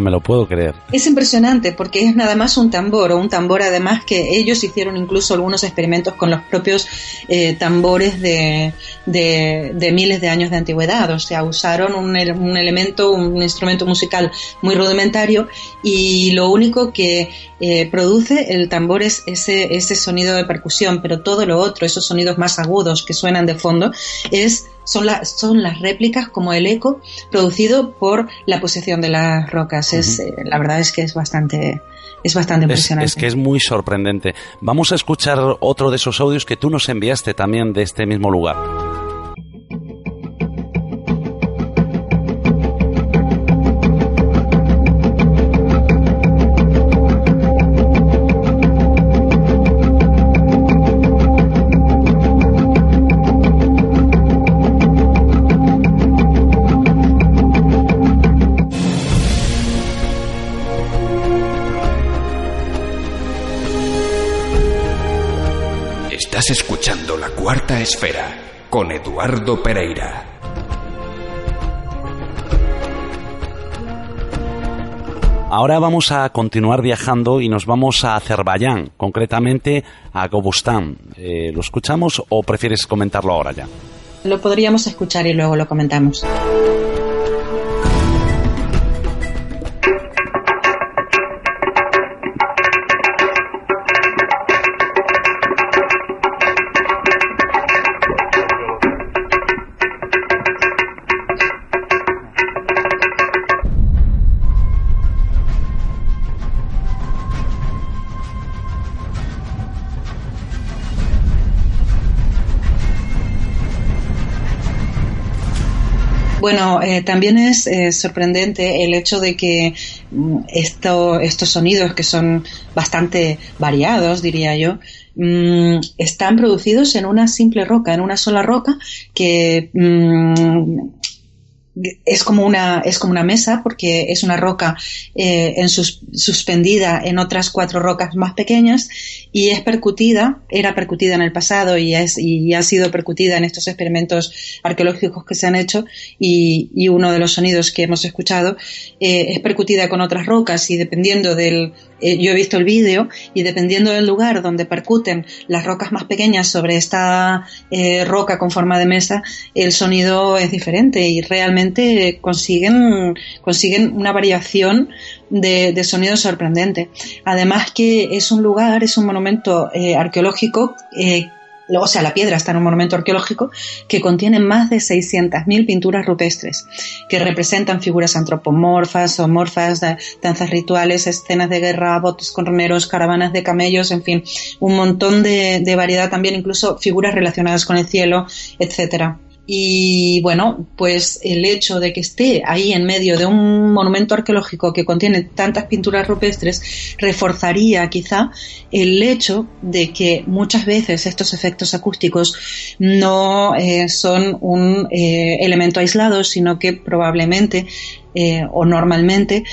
Me lo puedo creer. Es impresionante porque es nada más un tambor, o un tambor además que ellos hicieron incluso algunos experimentos con los propios eh, tambores de, de, miles de años de antigüedad. O sea, usaron un, un elemento, un instrumento musical muy rudimentario y lo único que eh, produce el tambor es ese, ese sonido de percusión, pero todo lo otro, esos sonidos más agudos que suenan de fondo, es son, son las réplicas como el eco producido por la posición de las rocas. es, eh, la verdad es que es bastante, es bastante impresionante. Es, que es muy sorprendente. Vamos a escuchar otro de esos audios que tú nos enviaste también de este mismo lugar. Cuarta Esfera con Eduardo Pereira. Ahora vamos a continuar viajando y nos vamos a Azerbaiyán, concretamente a Gobustán. Eh, ¿Lo escuchamos o prefieres comentarlo ahora ya? Lo podríamos escuchar y luego lo comentamos. Eh, también es eh, sorprendente el hecho de que mm, esto, estos sonidos, que son bastante variados, diría yo, mm, están producidos en una simple roca, en una sola roca que mm, es como una es como una mesa porque es una roca eh, en suspendida en otras cuatro rocas más pequeñas y es percutida era percutida en el pasado y es y ha sido percutida en estos experimentos arqueológicos que se han hecho y, y uno de los sonidos que hemos escuchado eh, es percutida con otras rocas y dependiendo del eh, yo he visto el vídeo y dependiendo del lugar donde percuten las rocas más pequeñas sobre esta eh, roca con forma de mesa, el sonido es diferente y realmente consiguen, consiguen una variación de, de sonido sorprendente. Además que es un lugar, es un monumento eh, arqueológico o sea, la piedra está en un monumento arqueológico que contiene más de 600.000 pinturas rupestres que representan figuras antropomorfas o morfas, danzas rituales, escenas de guerra, botes con remeros, caravanas de camellos, en fin, un montón de variedad también, incluso figuras relacionadas con el cielo, etcétera. Y bueno, pues el hecho de que esté ahí en medio de un monumento arqueológico que contiene tantas pinturas rupestres reforzaría quizá el hecho de que muchas veces estos efectos acústicos no eh, son un eh, elemento aislado, sino que probablemente eh, o normalmente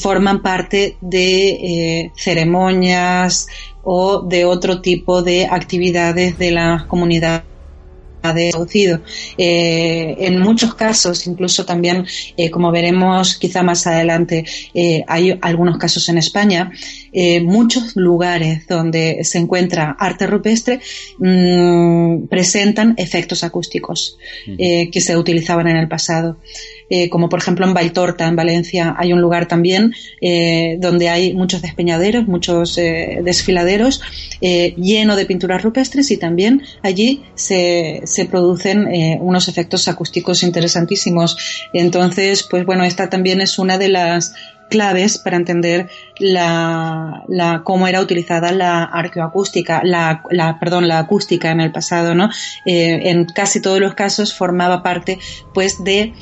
forman parte de ceremonias o de otro tipo de actividades de las comunidades de eh, en muchos casos, incluso también, eh, como veremos quizá más adelante, eh, hay algunos casos en España, muchos lugares donde se encuentra arte rupestre mm, presentan efectos acústicos que se utilizaban en el pasado. Eh, como por ejemplo en Valtorta, en Valencia, hay un lugar también eh, donde hay muchos despeñaderos, muchos eh, desfiladeros, lleno de pinturas rupestres y también allí se, se producen unos efectos acústicos interesantísimos. Entonces, pues bueno, esta también es una de las claves para entender la, cómo era utilizada la arqueoacústica, la, perdón, la acústica en el pasado, ¿no? en casi todos los casos formaba parte, pues, de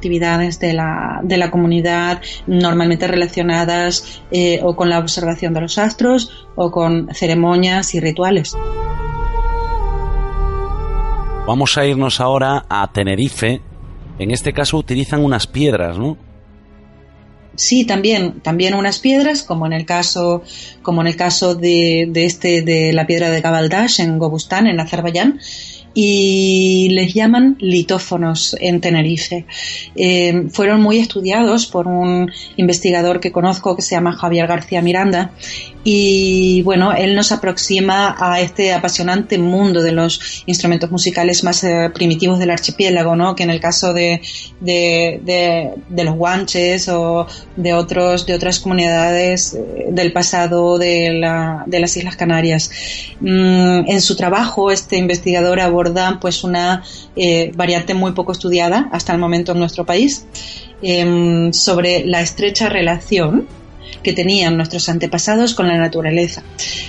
actividades de la, de la comunidad normalmente relacionadas eh, o con la observación de los astros o con ceremonias y rituales. Vamos a irnos ahora a Tenerife. En este caso utilizan unas piedras, ¿no? Sí, también, también unas piedras, como en el caso, como en el caso de, de este de la piedra de Gabaldash en Gobustán, en Azerbaiyán, y les llaman litófonos en Tenerife. Eh, fueron muy estudiados por un investigador que conozco que se llama Javier García Miranda y bueno, él nos aproxima a este apasionante mundo de los instrumentos musicales más eh, primitivos del archipiélago, ¿no? Que en el caso de, de, los guanches o de otros de otras comunidades eh, del pasado de, la, de las Islas Canarias. Mm, en su trabajo, este investigador aborda pues una eh, variante muy poco estudiada hasta el momento en nuestro país em, sobre la estrecha relación que tenían nuestros antepasados con la naturaleza.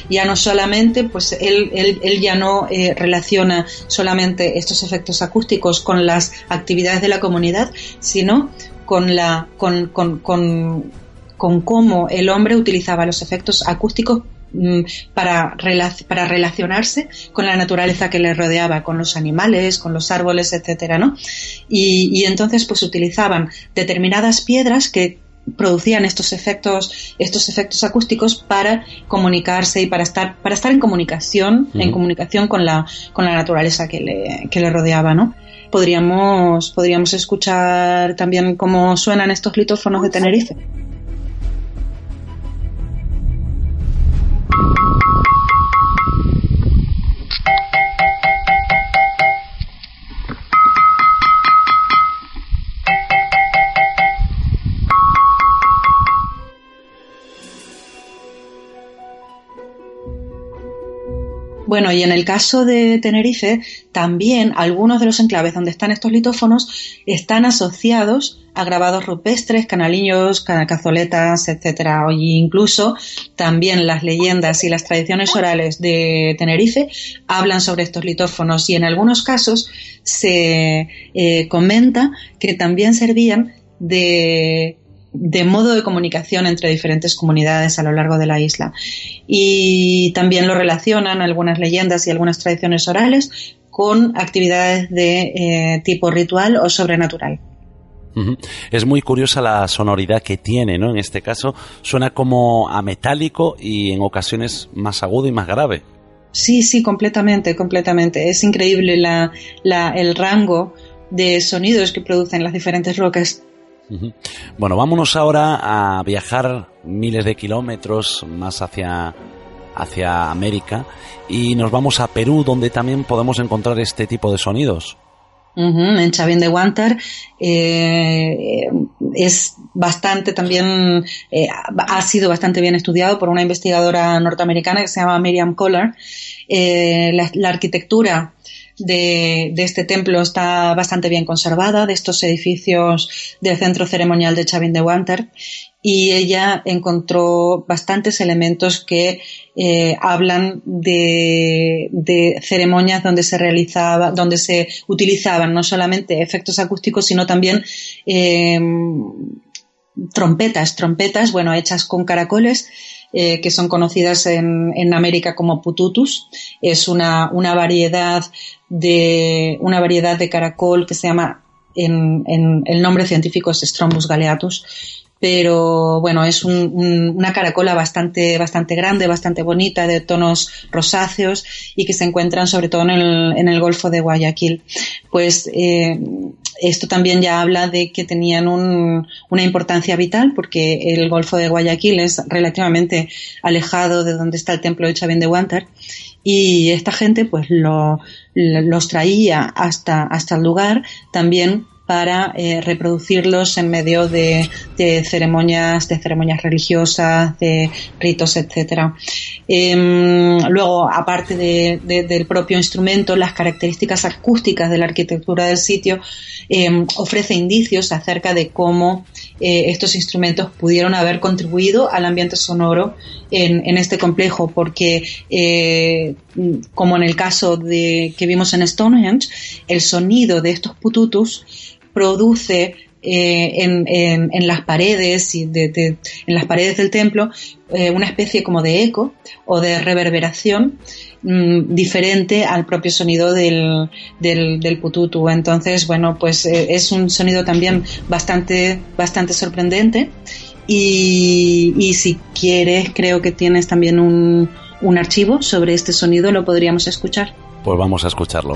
Ya no solamente, pues él, él, ya no eh, relaciona solamente estos efectos acústicos con las actividades de la comunidad, sino con la, con, con, con, con cómo el hombre utilizaba los efectos acústicos mm, para, para relacionarse con la naturaleza que le rodeaba, con los animales, con los árboles, etcétera, ¿no? Y, y entonces, pues utilizaban determinadas piedras que producían estos efectos, estos efectos acústicos para comunicarse y para estar, para estar en comunicación, en comunicación con la, con la naturaleza que le, que le rodeaba, ¿no? Podríamos, podríamos escuchar también cómo suenan estos litófonos de Tenerife. Bueno, y en el caso de Tenerife, también algunos de los enclaves donde están estos litófonos están asociados a grabados rupestres, canalillos, cazoletas, etcétera. O incluso también las leyendas y las tradiciones orales de Tenerife hablan sobre estos litófonos y en algunos casos se eh, comenta que también servían de de modo de comunicación entre diferentes comunidades a lo largo de la isla. Y también lo relacionan algunas leyendas y algunas tradiciones orales con actividades de eh, tipo ritual o sobrenatural. Es muy curiosa la sonoridad que tiene, ¿no? En este caso suena como a metálico y en ocasiones más agudo y más grave. Sí, sí, completamente, completamente. Es increíble la, el rango de sonidos que producen las diferentes rocas. Bueno, vámonos ahora a viajar miles de kilómetros más hacia, hacia América y nos vamos a Perú, donde también podemos encontrar este tipo de sonidos. En Chavín de Guantar eh, es bastante también, eh, ha sido bastante bien estudiado por una investigadora norteamericana que se llama Miriam Collar. Eh, la, arquitectura de, este templo está bastante bien conservada, de estos edificios del centro ceremonial de Chavin de Wanter, y ella encontró bastantes elementos que eh, hablan de, ceremonias donde se realizaba, donde se utilizaban no solamente efectos acústicos, sino también em, trompetas, trompetas, bueno, hechas con caracoles eh, que son conocidas en, en, América como pututus. Es una, una, variedad de, una variedad de caracol que se llama, en, en el nombre científico es Strombus galeatus, pero bueno, es una caracola bastante, bastante grande, bastante bonita, de tonos rosáceos y que se encuentran sobre todo en el, en el Golfo de Guayaquil. Pues eh, esto también ya habla de que tenían una importancia vital porque el Golfo de Guayaquil es relativamente alejado de donde está el templo de Chavén de Huántar y esta gente pues lo, los traía hasta, hasta el lugar también para eh, reproducirlos en medio de, ceremonias, de ceremonias religiosas, de ritos, etcétera. Em, luego, aparte del propio instrumento, las características acústicas de la arquitectura del sitio em, ofrece indicios acerca de cómo eh, estos instrumentos pudieron haber contribuido al ambiente sonoro en, este complejo, porque eh, como en el caso de que vimos en Stonehenge, el sonido de estos pututus produce eh, en, las paredes y en las paredes del templo eh, una especie como de eco o de reverberación mm, diferente al propio sonido del, del, pututu. Entonces, bueno, pues eh, es un sonido también bastante, bastante sorprendente. Y, y, si quieres, creo que tienes también un, un archivo sobre este sonido, lo podríamos escuchar. Pues vamos a escucharlo.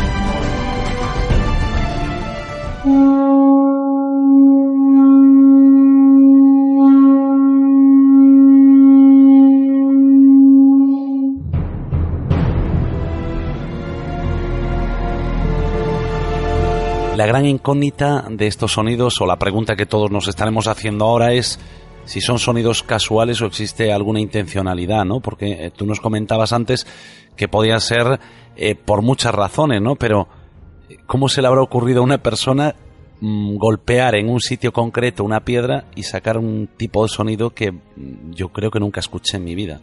Gran incógnita de estos sonidos o la pregunta que todos nos estaremos haciendo ahora es si son sonidos casuales o existe alguna intencionalidad, ¿no? Porque eh, tú nos comentabas antes que podía ser eh, por muchas razones, ¿no? Pero ¿cómo se le habrá ocurrido a una persona mm, golpear en un sitio concreto una piedra y sacar un tipo de sonido que mm, yo creo que nunca escuché en mi vida?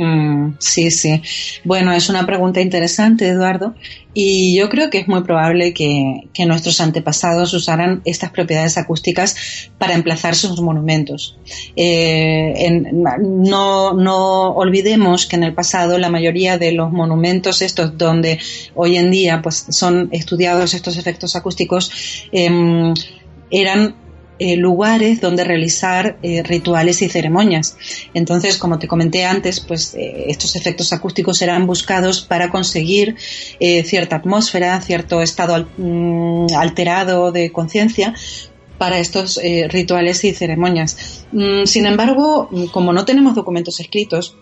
Mm, sí, sí. Bueno, es una pregunta interesante, Eduardo, y yo creo que es muy probable que, nuestros antepasados usaran estas propiedades acústicas para emplazar sus monumentos. Eh, no, no, olvidemos que en el pasado la mayoría de los monumentos estos donde hoy en día pues, son estudiados estos efectos acústicos em, eran eh, lugares donde realizar eh, rituales y ceremonias. Entonces, como te comenté antes, pues eh, estos efectos acústicos serán buscados para conseguir cierta atmósfera, cierto estado mm, alterado de conciencia para estos rituales y ceremonias. Mm, sin embargo, como no tenemos documentos escritos,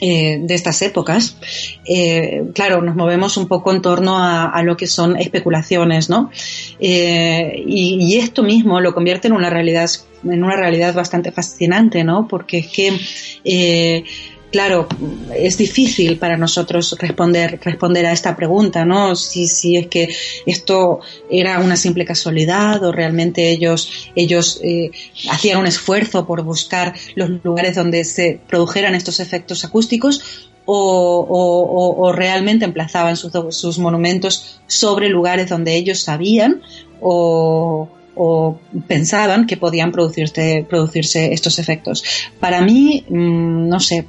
eh, de estas épocas, eh, claro, nos movemos un poco en torno a, lo que son especulaciones, ¿no? Eh, y, esto mismo lo convierte en una realidad, en una realidad bastante fascinante, ¿no? Porque es que claro, es difícil para nosotros responder, responder a esta pregunta, ¿no? Si, si es que esto era una simple casualidad o realmente ellos, ellos eh, hacían un esfuerzo por buscar los lugares donde se produjeran estos efectos acústicos o, realmente emplazaban sus, sus, monumentos sobre lugares donde ellos sabían o, pensaban que podían producirse, producirse estos efectos. Para mí, mm, no sé,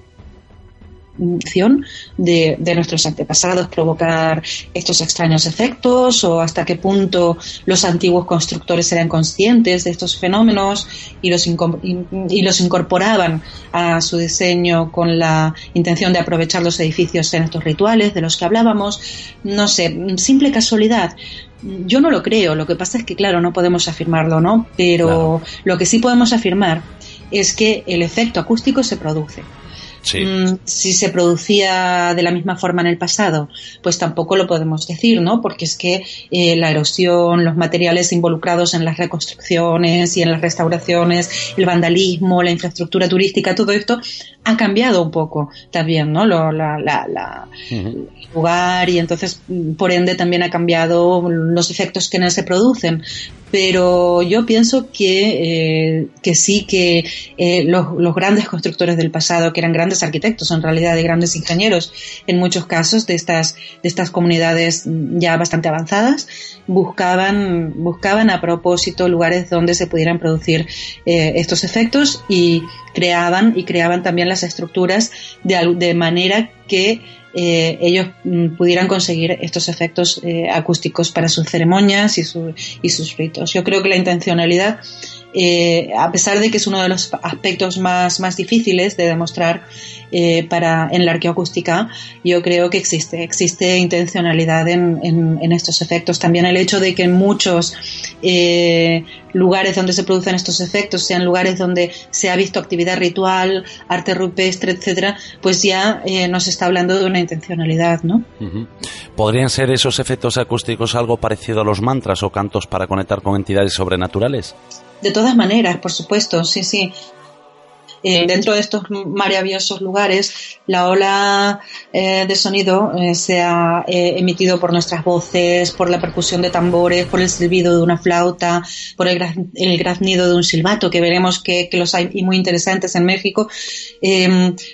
de, de, nuestros antepasados provocar estos extraños efectos o hasta qué punto los antiguos constructores eran conscientes de estos fenómenos y los, y los incorporaban a su diseño con la intención de aprovechar los edificios en estos rituales de los que hablábamos. No sé, simple casualidad. Yo no lo creo, lo que pasa es que, claro, no podemos afirmarlo, ¿no? Pero lo que sí podemos afirmar es que el efecto acústico se produce. Mm, si se producía de la misma forma en el pasado, pues tampoco lo podemos decir, ¿no? Porque es que eh, la erosión, los materiales involucrados en las reconstrucciones y en las restauraciones, el vandalismo, la infraestructura turística, todo esto ha cambiado un poco también, ¿no? Lo, la, la, El lugar y entonces, por ende, también ha cambiado los efectos que en él se producen pero yo pienso que, eh, que sí que eh, los, los, grandes constructores del pasado, que eran grandes arquitectos, en realidad de grandes ingenieros, en muchos casos de estas, de estas comunidades ya bastante avanzadas, buscaban, buscaban a propósito lugares donde se pudieran producir eh, estos efectos y creaban y creaban también las estructuras de, manera que eh, ellos mm, pudieran conseguir estos efectos eh, acústicos para sus ceremonias y, y, sus ritos. Yo creo que la intencionalidad, eh, a pesar de que es uno de los aspectos más, más difíciles de demostrar, eh, para, en la arqueoacústica, yo creo que existe, existe intencionalidad en, en, estos efectos. También el hecho de que en muchos eh, lugares donde se producen estos efectos sean lugares donde se ha visto actividad ritual, arte rupestre, etcétera, pues ya eh, nos está hablando de una intencionalidad, ¿no? ¿Podrían ser esos efectos acústicos algo parecido a los mantras o cantos para conectar con entidades sobrenaturales? De todas maneras, por supuesto, sí, sí. Eh, dentro de estos maravillosos lugares, la ola eh, de sonido eh, se ha emitido por nuestras voces, por la percusión de tambores, por el silbido de una flauta, por el, graznido de un silbato, que veremos que, que, los hay muy interesantes en México,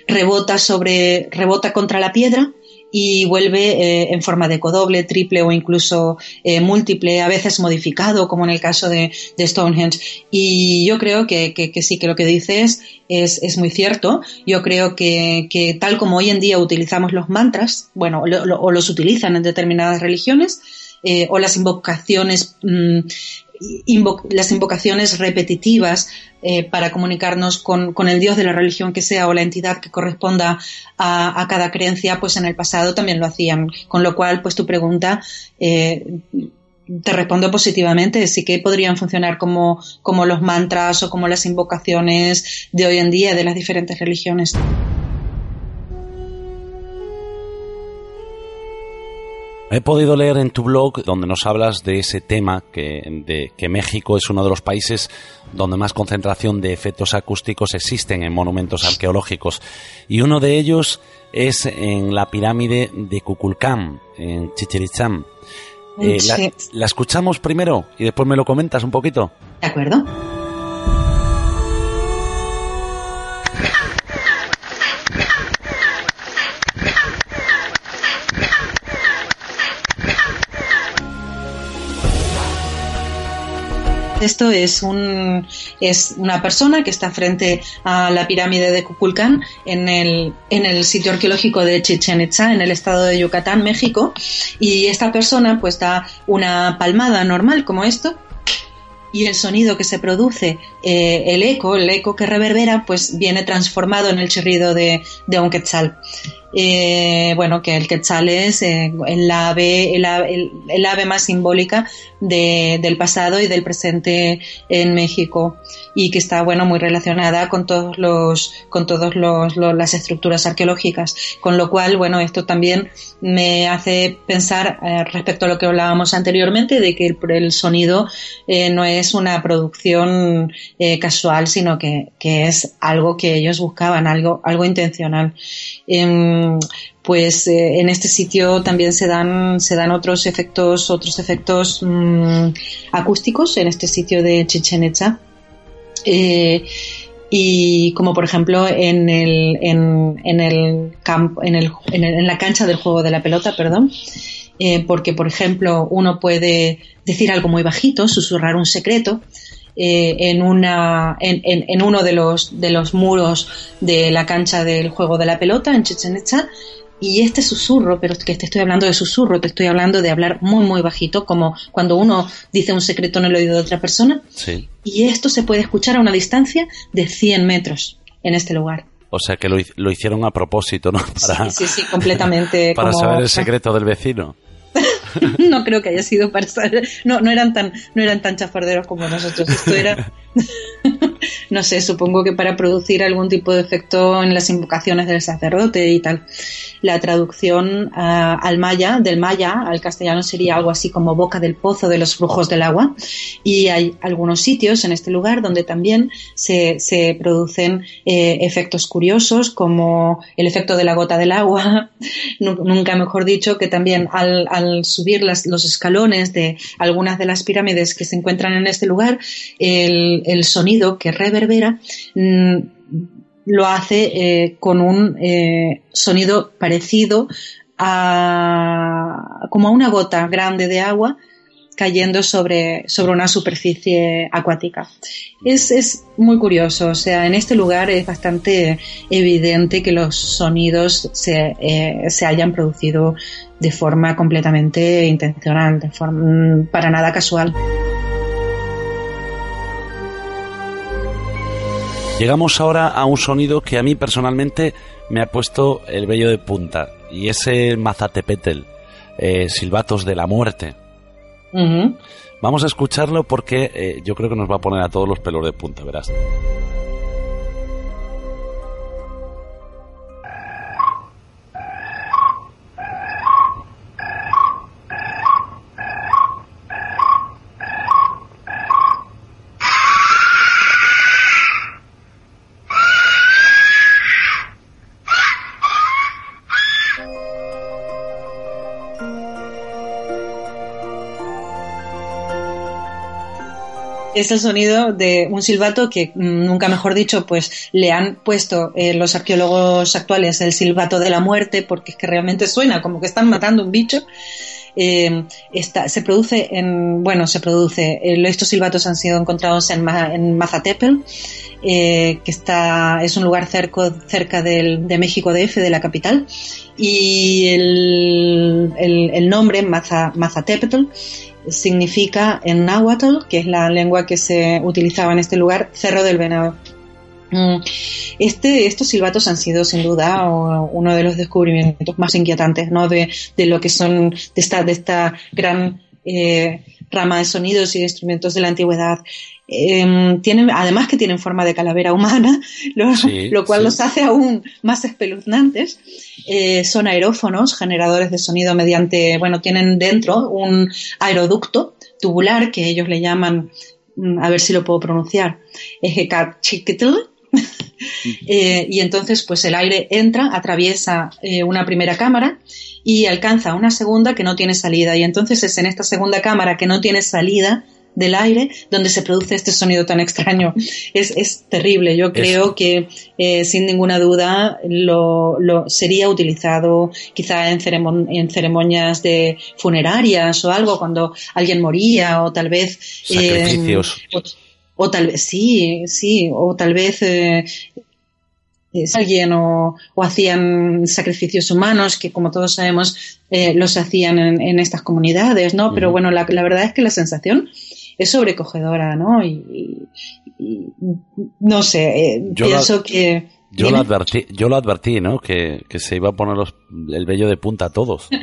rebota sobre, rebota contra la piedra y vuelve eh, en forma de ecodoble, triple o incluso eh, múltiple, a veces modificado, como en el caso de, Stonehenge. Y yo creo que, sí, que lo que dices es, es muy cierto. Yo creo que, tal como hoy en día utilizamos los mantras, bueno, o los utilizan en determinadas religiones, eh, o las invocaciones las invocaciones repetitivas eh, para comunicarnos con, el Dios de la religión que sea o la entidad que corresponda a, cada creencia, pues en el pasado también lo hacían. Con lo cual, pues tu pregunta eh, te respondo positivamente. Sí que podrían funcionar como, como los mantras o como las invocaciones de hoy en día de las diferentes religiones. He podido leer en tu blog donde nos hablas de ese tema que, de, que México es uno de los países donde más concentración de efectos acústicos existen en monumentos arqueológicos y uno de ellos es en la pirámide de Kukulcán, en Chichen eh, la, la escuchamos primero y después me lo comentas un poquito. De acuerdo. Esto es, un, es una persona que está frente a la pirámide de Kukulcán en el, en el sitio arqueológico de Chichen Itza, en el estado de Yucatán, México. Y esta persona pues da una palmada normal como esto y el sonido que se produce, eh, el eco, el eco que reverbera, pues viene transformado en el chirrido de, de un quetzal. Eh, bueno, que el quetzal es eh, el, ave, el, el, ave más simbólica de, del pasado y del presente en México y que está, bueno, muy relacionada con todos los, con todos los, las estructuras arqueológicas. Con lo cual, bueno, esto también me hace pensar eh, respecto a lo que hablábamos anteriormente de que el, el sonido no es una producción casual, sino que, que, es algo que ellos buscaban, algo, algo intencional. Pues eh, en este sitio también se dan se dan otros efectos otros efectos mm, acústicos en este sitio de Chichen Itza. Eh, y como por ejemplo en el en, en el campo en, el, en, la cancha del juego de la pelota perdón. Eh, porque por ejemplo uno puede decir algo muy bajito susurrar un secreto en, una, en, en, uno de los, de los muros de la cancha del juego de la pelota en Chichen Itza y este susurro, pero que te estoy hablando de susurro, te estoy hablando de hablar muy, muy bajito, como cuando uno dice un secreto en el oído de otra persona. Sí. Y esto se puede escuchar a una distancia de 100 metros en este lugar. O sea que lo, lo hicieron a propósito, ¿no? Para, sí, sí, completamente. para saber el secreto del vecino. no creo que haya sido para saber. No, no eran tan, no eran tan chafarderos como nosotros. Esto era no sé, supongo que para producir algún tipo de efecto en las invocaciones del sacerdote y tal. La traducción ah, al maya, del maya al castellano sería algo así como boca del pozo de los flujos del agua. Y hay algunos sitios en este lugar donde también se, producen eh, efectos curiosos como el efecto de la gota del agua, nunca mejor dicho, que también al, subir los escalones de algunas de las pirámides que se encuentran en este lugar, el, el sonido que reverbera mm, lo hace eh, con un eh, sonido parecido a como a una gota grande de agua cayendo sobre, sobre una superficie acuática. Es, es, muy curioso, o sea, en este lugar es bastante evidente que los sonidos se, eh, se hayan producido de forma completamente intencional, de forma, mm, para nada casual. Llegamos ahora a un sonido que a mí personalmente me ha puesto el vello de punta y es el Mazatepetl, eh, Silbatos de la Muerte. Vamos a escucharlo porque eh, yo creo que nos va a poner a todos los pelos de punta, verás. Es el sonido de un silbato que, mm, nunca mejor dicho, pues le han puesto eh, los arqueólogos actuales el silbato de la muerte, porque es que realmente suena como que están matando un bicho. Eh, se produce en, bueno, se produce, eh, estos silbatos han sido encontrados en, en Mazatepel, que está, es un lugar cerca, del, de México DF, de la capital, y el, nombre Maza, significa en náhuatl, que es la lengua que se utilizaba en este lugar, Cerro del Venado. Mm, este, estos silbatos han sido sin duda uno de los descubrimientos más inquietantes ¿no? de, lo que son de esta, de esta gran eh, rama de sonidos y de instrumentos de la antigüedad. Em, tienen, además que tienen forma de calavera humana, lo, cual los hace aún más espeluznantes. Eh, son aerófonos, generadores de sonido mediante, bueno, tienen dentro un aeroducto tubular que ellos le llaman, mm, a ver si lo puedo pronunciar, eh, y entonces, pues el aire entra, atraviesa eh, una primera cámara y alcanza una segunda que no tiene salida. Y entonces es en esta segunda cámara que no tiene salida del aire donde se produce este sonido tan extraño. Es, es terrible. Yo creo que eh, sin ninguna duda lo, lo sería utilizado quizá en, en, ceremonias de funerarias o algo cuando alguien moría o tal vez... Sacrificios. Eh, o, tal vez, sí, sí, o tal vez eh, alguien o, o, hacían sacrificios humanos que como todos sabemos eh, los hacían en, estas comunidades, ¿no? Pero bueno, la, la, verdad es que la sensación es sobrecogedora, ¿no? Y, no sé, eh, pienso que Yo lo advertí, yo lo advertí, ¿no? Que, se iba a poner el vello de punta a todos.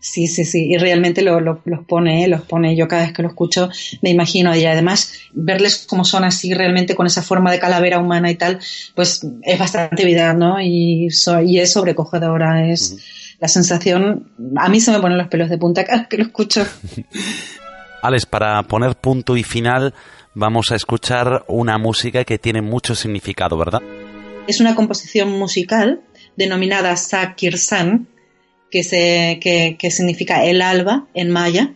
Sí, sí, sí, y realmente lo, los pone, los pone. Yo cada vez que lo escucho me imagino, y además verles como son así realmente con esa forma de calavera humana y tal, pues es bastante vida, ¿no? Y, y es sobrecogedora, es la sensación, a mí se me ponen los pelos de punta cada vez que lo escucho. Alex, para poner punto y final, vamos a escuchar una música que tiene mucho significado, ¿verdad? Es una composición musical denominada Sakir-san, que, se, que, significa el alba en maya.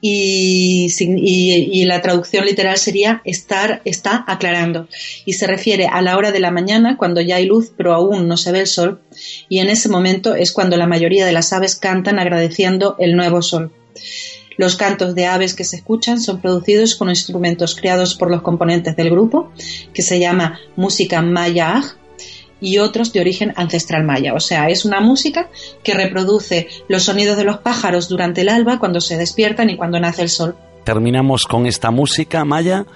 Y, y, la traducción literal sería estar, está aclarando. Y se refiere a la hora de la mañana, cuando ya hay luz, pero aún no se ve el sol. Y en ese momento es cuando la mayoría de las aves cantan agradeciendo el nuevo sol. Los cantos de aves que se escuchan son producidos con instrumentos creados por los componentes del grupo, que se llama música maya y otros de origen ancestral maya. O sea, es una música que reproduce los sonidos de los pájaros durante el alba, cuando se despiertan y cuando nace el sol. Terminamos con esta música maya.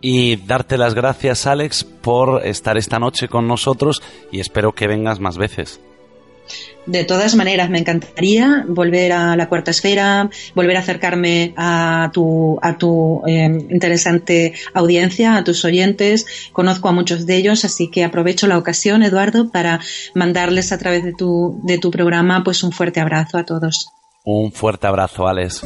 Y darte las gracias, Alex, por estar esta noche con nosotros y espero que vengas más veces. De todas maneras, me encantaría volver a la cuarta esfera, volver a acercarme a tu, a tu em, interesante audiencia, a tus oyentes. Conozco a muchos de ellos, así que aprovecho la ocasión, Eduardo, para mandarles a través de tu, de tu programa pues un fuerte abrazo a todos. Un fuerte abrazo, Alex.